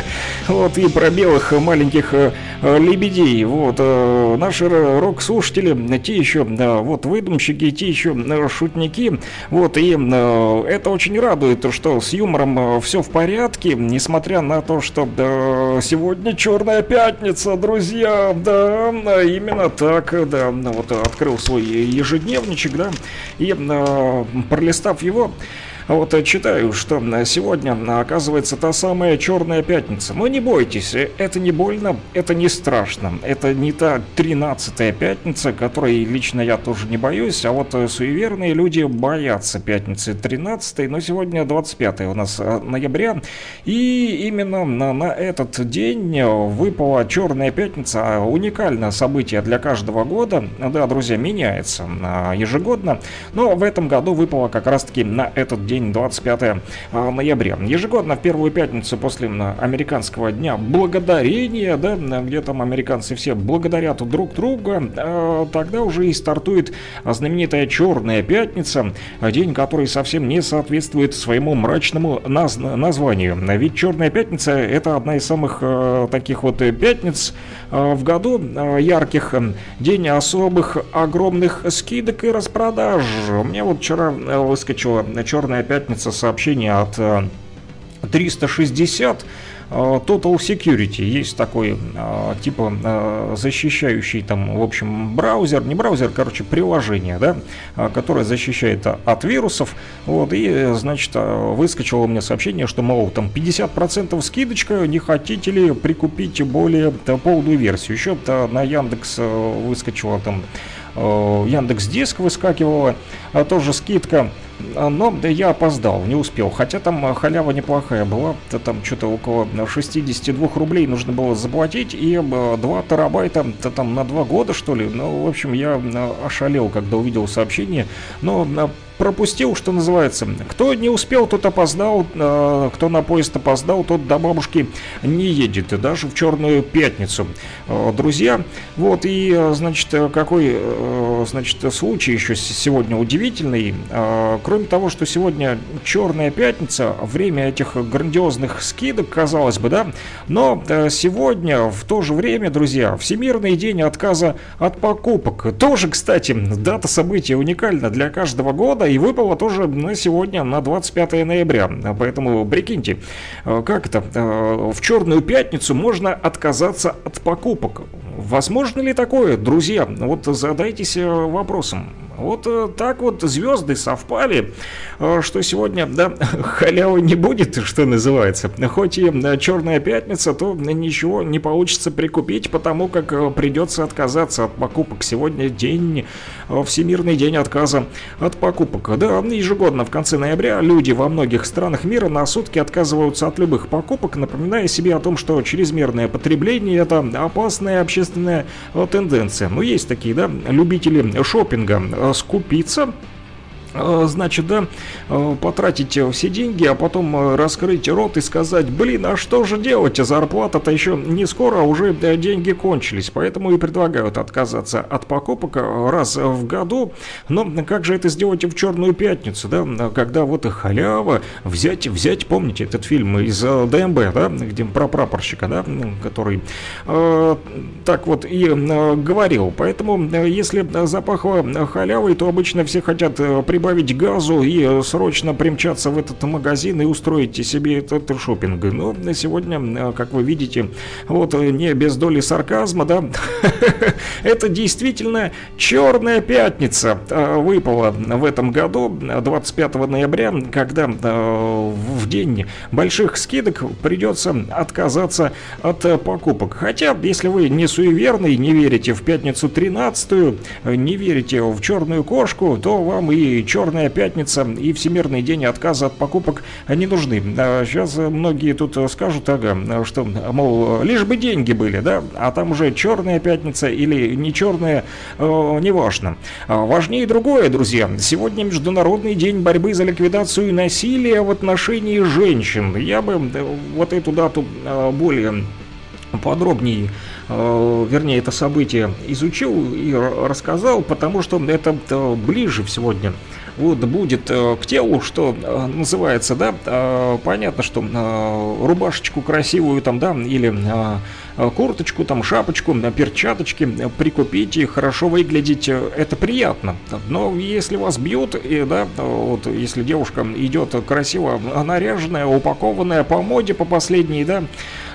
Вот, и про белых маленьких э, э, лебедей. Вот, э, наши рок-слушатели, те еще, э, вот, выдумщики, те еще э, шутники. Вот, и э, это очень радует, что с юмором все в порядке, несмотря на то, что э, сегодня Черная Пятница, друзья, да, э, именно так, да, ну вот открыл свой ежедневничек, да, и э, пролистав его, вот э, читаю, что э, сегодня э, оказывается та самая черная пятница. Но не бойтесь, это не больно, это не страшно. Это не та 13-я пятница, которой лично я тоже не боюсь, а вот суеверные люди боятся пятницы 13 но сегодня 25 у нас ноября. И именно на, на этот день выпала черная пятница. А Уникальное событие для каждого года. Да, друзья, меняется ежегодно. Но в этом году выпало как раз-таки на этот день, 25 а, ноября. Ежегодно в первую пятницу после американского дня благодарения, да, где там американцы все благодарят друг друга, а, тогда уже и стартует знаменитая Черная пятница, день, который совсем не соответствует своему мрачному наз- названию. Ведь Черная пятница это одна из самых э, таких вот пятниц э, в году э, ярких, день особых огромных скидок и распродаж. У меня вот вчера выскочила Черная пятница сообщение от э, 360 э, Total Security. Есть такой э, типа э, защищающий там в общем браузер не браузер короче приложение да э, которое защищает от вирусов. Вот и э, значит э, выскочило у меня сообщение что мол там 50% скидочка не хотите ли прикупить более э, полную версию? Еще э, на Яндекс э, выскочила там э, Яндекс Диск выскакивала, а тоже скидка. Но я опоздал, не успел. Хотя там а, халява неплохая была. Там что-то около 62 рублей нужно было заплатить. И а, 2 терабайта да, там на 2 года, что ли. Ну, в общем, я ошалел, когда увидел сообщение. Но пропустил, что называется. Кто не успел, тот опоздал. Кто на поезд опоздал, тот до бабушки не едет. И даже в черную пятницу. Друзья, вот и, значит, какой, э, значит, случай еще сегодня удивительный. Кроме того, что сегодня черная пятница, время этих грандиозных скидок, казалось бы, да, но э, сегодня в то же время, друзья, Всемирный день отказа от покупок. Тоже, кстати, дата события уникальна для каждого года и выпала тоже на сегодня, на 25 ноября. Поэтому прикиньте, э, как это, э, в черную пятницу можно отказаться от покупок. Возможно ли такое, друзья? Вот задайтесь э, вопросом. Вот э, так вот звезды совпали, э, что сегодня, да, халявы не будет, что называется. Хоть и черная пятница, то ничего не получится прикупить, потому как придется отказаться от покупок. Сегодня день, Всемирный день отказа от покупок. Да, ежегодно в конце ноября люди во многих странах мира на сутки отказываются от любых покупок, напоминая себе о том, что чрезмерное потребление это опасная общественная э, тенденция. Ну, есть такие, да, любители шопинга э, скупиться, значит, да, э, потратить э, все деньги, а потом э, раскрыть рот и сказать, блин, а что же делать, зарплата-то еще не скоро, а уже э, деньги кончились, поэтому и предлагают отказаться от покупок э, раз в году, но как же это сделать в черную пятницу, да, когда вот халява, взять, взять, помните этот фильм из э, ДМБ, да, где про прапорщика, да, который э, так вот и э, говорил, поэтому э, если запахло халявой, то обычно все хотят э, прибавить газу и э, срочно примчаться в этот магазин и устроить себе этот шопинг. Но на сегодня, э, как вы видите, вот э, не без доли сарказма, да, это действительно черная пятница выпала в этом году, э, 25 ноября, когда в день больших скидок придется отказаться от покупок. Хотя, если вы не суеверный, не верите в пятницу 13 не верите в черную кошку, то вам и Черная пятница и Всемирный день отказа от покупок не нужны. Сейчас многие тут скажут, ага, что, мол, лишь бы деньги были, да, а там уже Черная пятница или не черная, э, неважно. А Важнее другое, друзья. Сегодня Международный день борьбы за ликвидацию насилия в отношении женщин. Я бы э, вот эту дату э, более подробнее, вернее, это событие изучил и рассказал, потому что это ближе сегодня вот будет э, к телу, что э, называется, да, э, понятно, что рубашечку красивую там, да, или курточку, там, шапочку, перчаточки прикупить и хорошо выглядеть, это приятно. Но если вас бьют, и, да, вот если девушка идет красиво наряженная, упакованная по моде, по последней, да,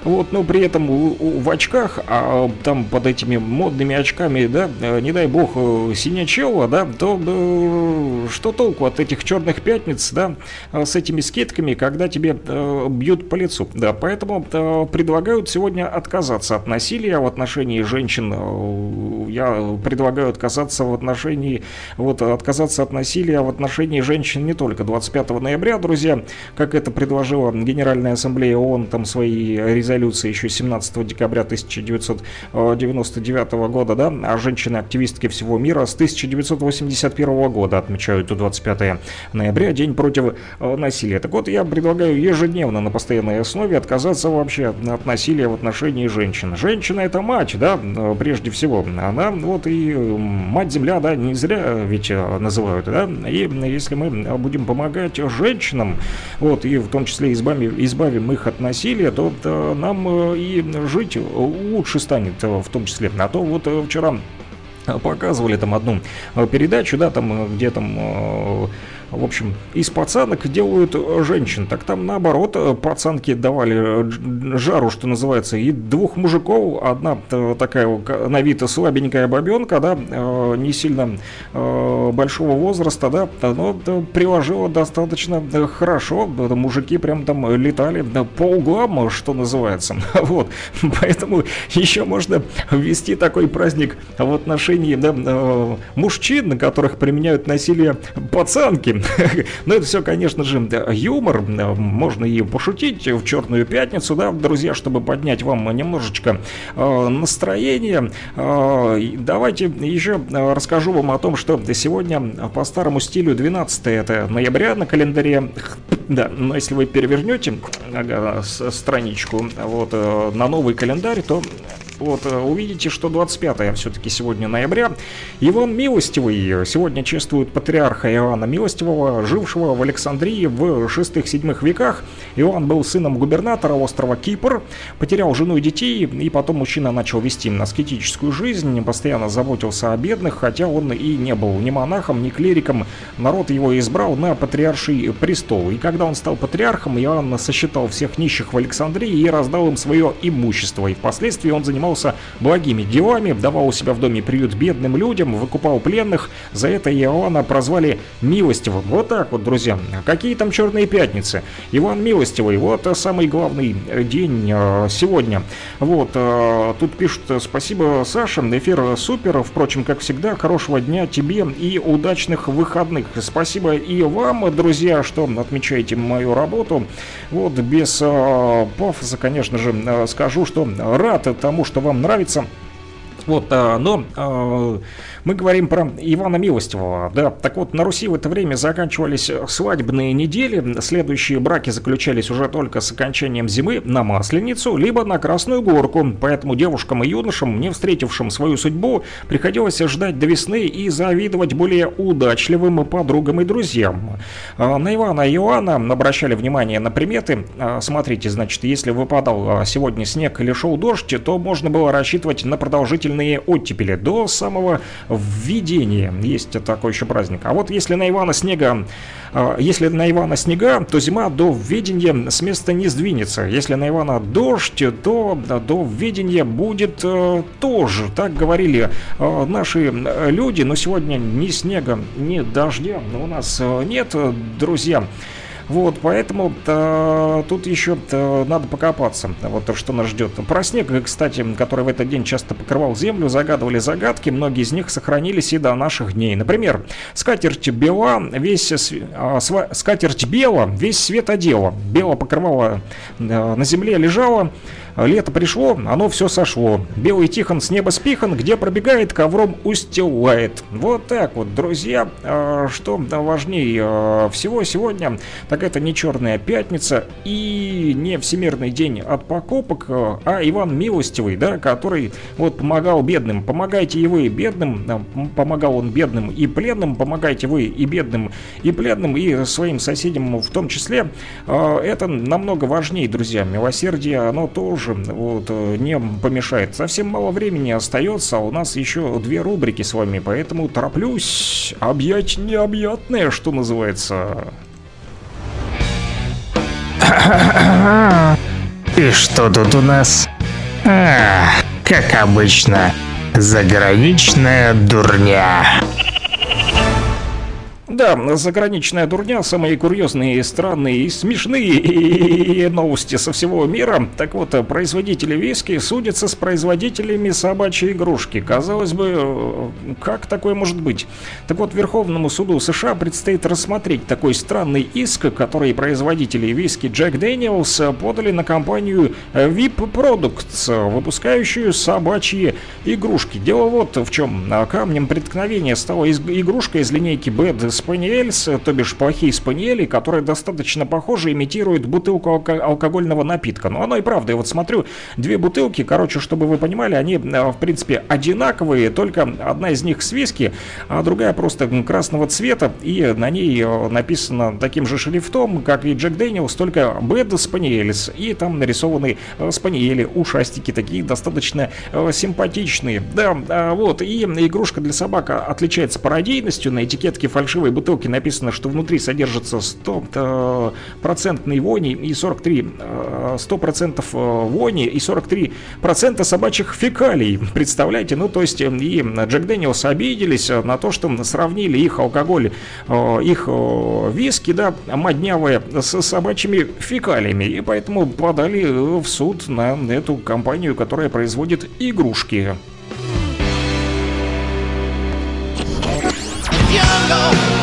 вот, но при этом в очках, а там под этими модными очками, да, э, не дай бог, э, синячело, да, то э, что толку от этих черных пятниц, да, с этими скидками, когда тебе э, бьют по лицу, да, поэтому э, предлагают сегодня отказаться от насилия в отношении женщин, я предлагаю отказаться в отношении, вот, отказаться от насилия в отношении женщин не только. 25 ноября, друзья, как это предложила Генеральная Ассамблея ООН, там свои резолюции еще 17 декабря 1999 года, да, а женщины-активистки всего мира с 1981 года отмечают 25 ноября, День против э, насилия. Так вот, я предлагаю ежедневно на постоянной основе отказаться вообще от насилия в отношении женщин. Женщина это мать, да, э, прежде всего. Она вот и э, мать-земля, да, не зря ведь э, называют, да, и если мы будем помогать женщинам, вот, и в том числе избавим, избавим их от насилия, то э, нам э, и жить лучше станет, э, в том числе. А то вот э, вчера показывали там одну передачу, да, там, где там, в общем, из пацанок делают э, женщин. Так там наоборот, э, пацанки давали э, жару, что называется, и двух мужиков, одна такая на вид слабенькая бабенка, да, не сильно большого возраста, да, но приложила достаточно хорошо, мужики прям там летали по углам, что называется, вот, поэтому еще можно ввести такой праздник в отношении да, мужчин, на которых применяют насилие пацанки. Но это все, конечно же, юмор. Можно и пошутить в Черную пятницу, да, друзья, чтобы поднять вам немножечко э, настроение. Э, давайте еще э, расскажу вам о том, что сегодня по старому стилю 12 это ноября на календаре. Да, но если вы перевернете страничку вот, на новый календарь, то вот, э, увидите, что 25 все-таки сегодня ноября. Иван Милостивый сегодня чествует патриарха Иоанна Милостивого, жившего в Александрии в 6-7 веках. Иоанн был сыном губернатора острова Кипр, потерял жену и детей, и потом мужчина начал вести аскетическую жизнь, постоянно заботился о бедных, хотя он и не был ни монахом, ни клириком. Народ его избрал на патриарший престол. И когда он стал патриархом, Иоанн сосчитал всех нищих в Александрии и раздал им свое имущество. И впоследствии он занимался благими делами, давал у себя в доме приют бедным людям, выкупал пленных. За это Иоанна прозвали Милостивым. Вот так вот, друзья. Какие там черные пятницы? Иван Милостивый, вот самый главный день э, сегодня. Вот, э, тут пишут, спасибо, Саша, эфир супер, впрочем, как всегда, хорошего дня тебе и удачных выходных. Спасибо и вам, друзья, что отмечаете мою работу. Вот, без э, пафоса, конечно же, скажу, что рад тому, что вам нравится. Вот, а, но а, мы говорим про Ивана Милостивого. Да, так вот, на Руси в это время заканчивались свадебные недели. Следующие браки заключались уже только с окончанием зимы на Масленицу, либо на Красную Горку. Поэтому девушкам и юношам, не встретившим свою судьбу, приходилось ждать до весны и завидовать более удачливым подругам и друзьям. А, На Ивана и Иоанна обращали внимание на приметы. А, Смотрите, значит, если выпадал а, сегодня снег или шел дождь, то можно было рассчитывать на продолжительные оттепели до самого введения. Есть такой еще праздник. А вот если на Ивана снега, а, если на Ивана снега, то зима до введения с места не сдвинется. Если на Ивана дождь, то до введения будет э, тоже. Так говорили э, наши э, люди. Но сегодня ни снега, ни дождя у нас нет, друзья. Вот, поэтому э, тут еще э, надо покопаться, вот что нас ждет. Про снег, кстати, который в этот день часто покрывал землю, загадывали загадки, многие из них сохранились и до наших дней. Например, скатерть бела, весь а, сва- скатерть бела, весь свет одела. Бело покрывало э, на земле лежало, Лето пришло, оно все сошло. Белый Тихон с неба спихан, где пробегает, ковром устилает. Вот так вот, друзья. А, Что важнее а, всего сегодня, так это не Черная Пятница и не Всемирный день от покупок, а а Иван Милостивый, да, который вот помогал бедным. Помогайте и вы бедным, помогал он бедным и пленным, помогайте вы и бедным, и пленным, и своим соседям в том числе. Это намного важнее, друзья. Милосердие, оно тоже вот, э, не помешает. Совсем мало времени остается, а у нас еще две рубрики с вами, поэтому тороплюсь объять необъятное, что называется. И что тут у нас? А, как обычно, заграничная дурня. Да, заграничная дурня, самые курьезные, странные и смешные новости со всего мира. Так вот, производители виски судятся с производителями собачьей игрушки. Казалось бы, как такое может быть? Так вот, Верховному суду США предстоит рассмотреть такой странный иск, который производители виски Jack Daniels подали на компанию VIP Products, выпускающую собачьи игрушки. Дело вот в чем. Камнем преткновения стала игрушка из линейки Bad Spaniels, то бишь плохие спаниели, которые достаточно похожи, имитируют бутылку алко- алкогольного напитка. Но оно и правда. Я вот смотрю, две бутылки, короче, чтобы вы понимали, они, э, в принципе, одинаковые, только одна из них с виски, а другая просто красного цвета, и на ней э, написано таким же шрифтом, как и Джек Дэниелс, только Bad Spaniels, и там нарисованы э, спаниели, ушастики такие достаточно симпатичные. Да, а, вот, и игрушка для собак отличается пародийностью, на этикетке фальшивой бутылки написано, что внутри содержится 100% процентной вони и 43 э, 100% э, вони и 43 процента собачьих фекалий. Представляете? Ну, то есть, э, и Джек Дэниелс обиделись э, на то, что сравнили их алкоголь, э, их э, виски, да, моднявые, с собачьими фекалиями. И поэтому подали э, в суд на эту компанию, которая производит игрушки.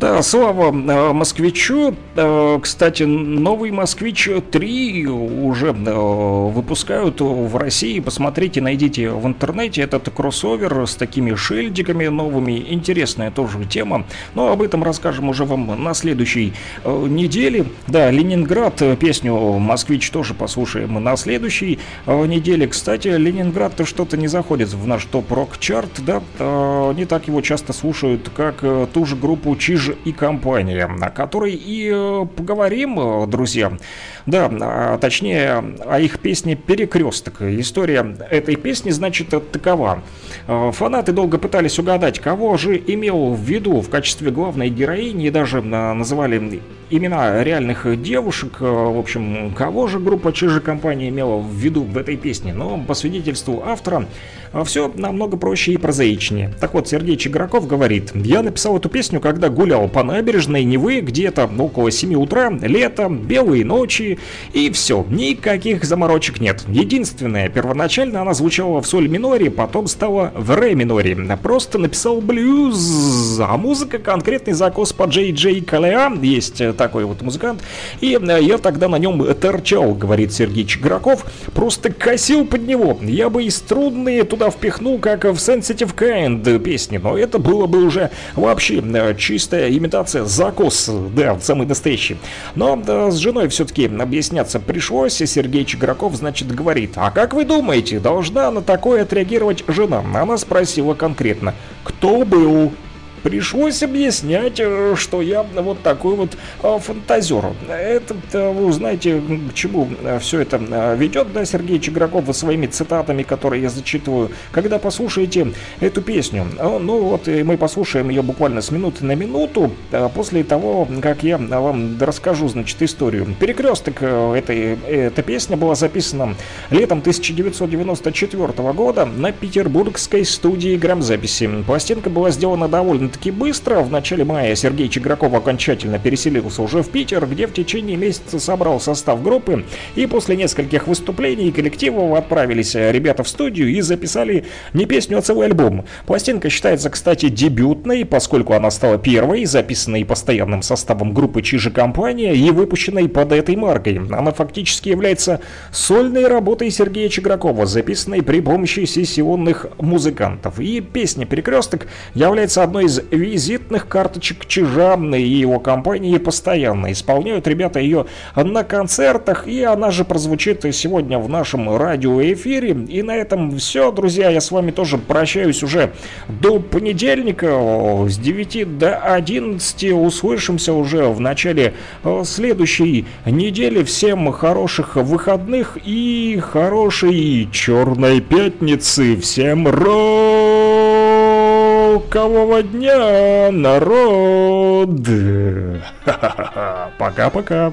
Да, слава э, москвичу. Э, Кстати, новый москвич 3 уже э, выпускают в России. Посмотрите, найдите в интернете этот кроссовер с такими шильдиками новыми. Интересная тоже тема. Но об этом расскажем уже вам на следующей неделе. Да, Ленинград, песню «Москвич» тоже послушаем на следующей неделе. Кстати, Ленинград-то что-то не заходит в наш топ-рок-чарт, да, не так его часто слушают, как ту же группу Чиж и компания, о которой и э, поговорим, э, друзья. Да, а, точнее, о их песне «Перекресток». История этой песни, значит, такова. Э, Фанаты долго пытались угадать, кого же имел в виду в качестве главной героини, и даже называли имена реальных девушек. В общем, кого же группа Чижи компания имела в виду в этой песне? Но по свидетельству автора, все намного проще и прозаичнее. Так вот, Сергей Чиграков говорит, я написал эту песню, когда гулял по набережной Невы где-то около 7 утра, лето, белые ночи, и все, никаких заморочек нет. Единственное, первоначально она звучала в соль миноре, потом стала в ре миноре. Просто написал блюз, а музыка конкретный закос по Джей Джей Калеа, есть э, такой вот музыкант, и э, я тогда на нем торчал, говорит Сергей Чиграков, просто косил под него. Я бы и струнные туда впихнул, как в Sensitive Kind песни, но это было бы уже вообще э, чистая имитация, закос, да, самый настоящий. Но да, с женой все-таки объясняться пришлось, и Сергей Чиграков, значит, говорит, а как вы думаете, должна на такое отреагировать жена? Она спросила конкретно, кто был? Пришлось объяснять, э, что я вот такой вот э, фантазер. Это, э, вы знаете, к чему все это ведет, да, Сергей Чиграков, своими цитатами, которые я зачитываю. Когда послушаете эту песню, ну вот и мы послушаем ее буквально с минуты на минуту, после того, как я вам расскажу, значит, историю. Перекресток этой, эта песня была записана летом 1994 года на петербургской студии грамзаписи. Пластинка была сделана довольно-таки быстро. В начале мая Сергей Чиграков окончательно переселился уже в Питер, где в течение месяца собрал состав группы. И после нескольких выступлений коллектива отправились ребята в студию и записали не песню, а целый альбом. Пластинка считается, кстати, дебютной, поскольку она стала первой, записанной постоянным составом группы Чижи Компания и выпущенной под этой маркой. Она фактически является сольной работой Сергея Чигракова, записанной при помощи сессионных музыкантов. И песня «Перекресток» является одной из визитных карточек Чижа и его компании постоянно. Исполняют ребята ее на концертах, и она же прозвучит сегодня в нашем радиоэфире. И на этом все, друзья, я с вами тоже прощаюсь уже до понедельника с 9 до 11. Услышимся уже в начале следующей недели. Всем хороших выходных и хорошей черной пятницы. Всем рокового дня, народ! Пока-пока.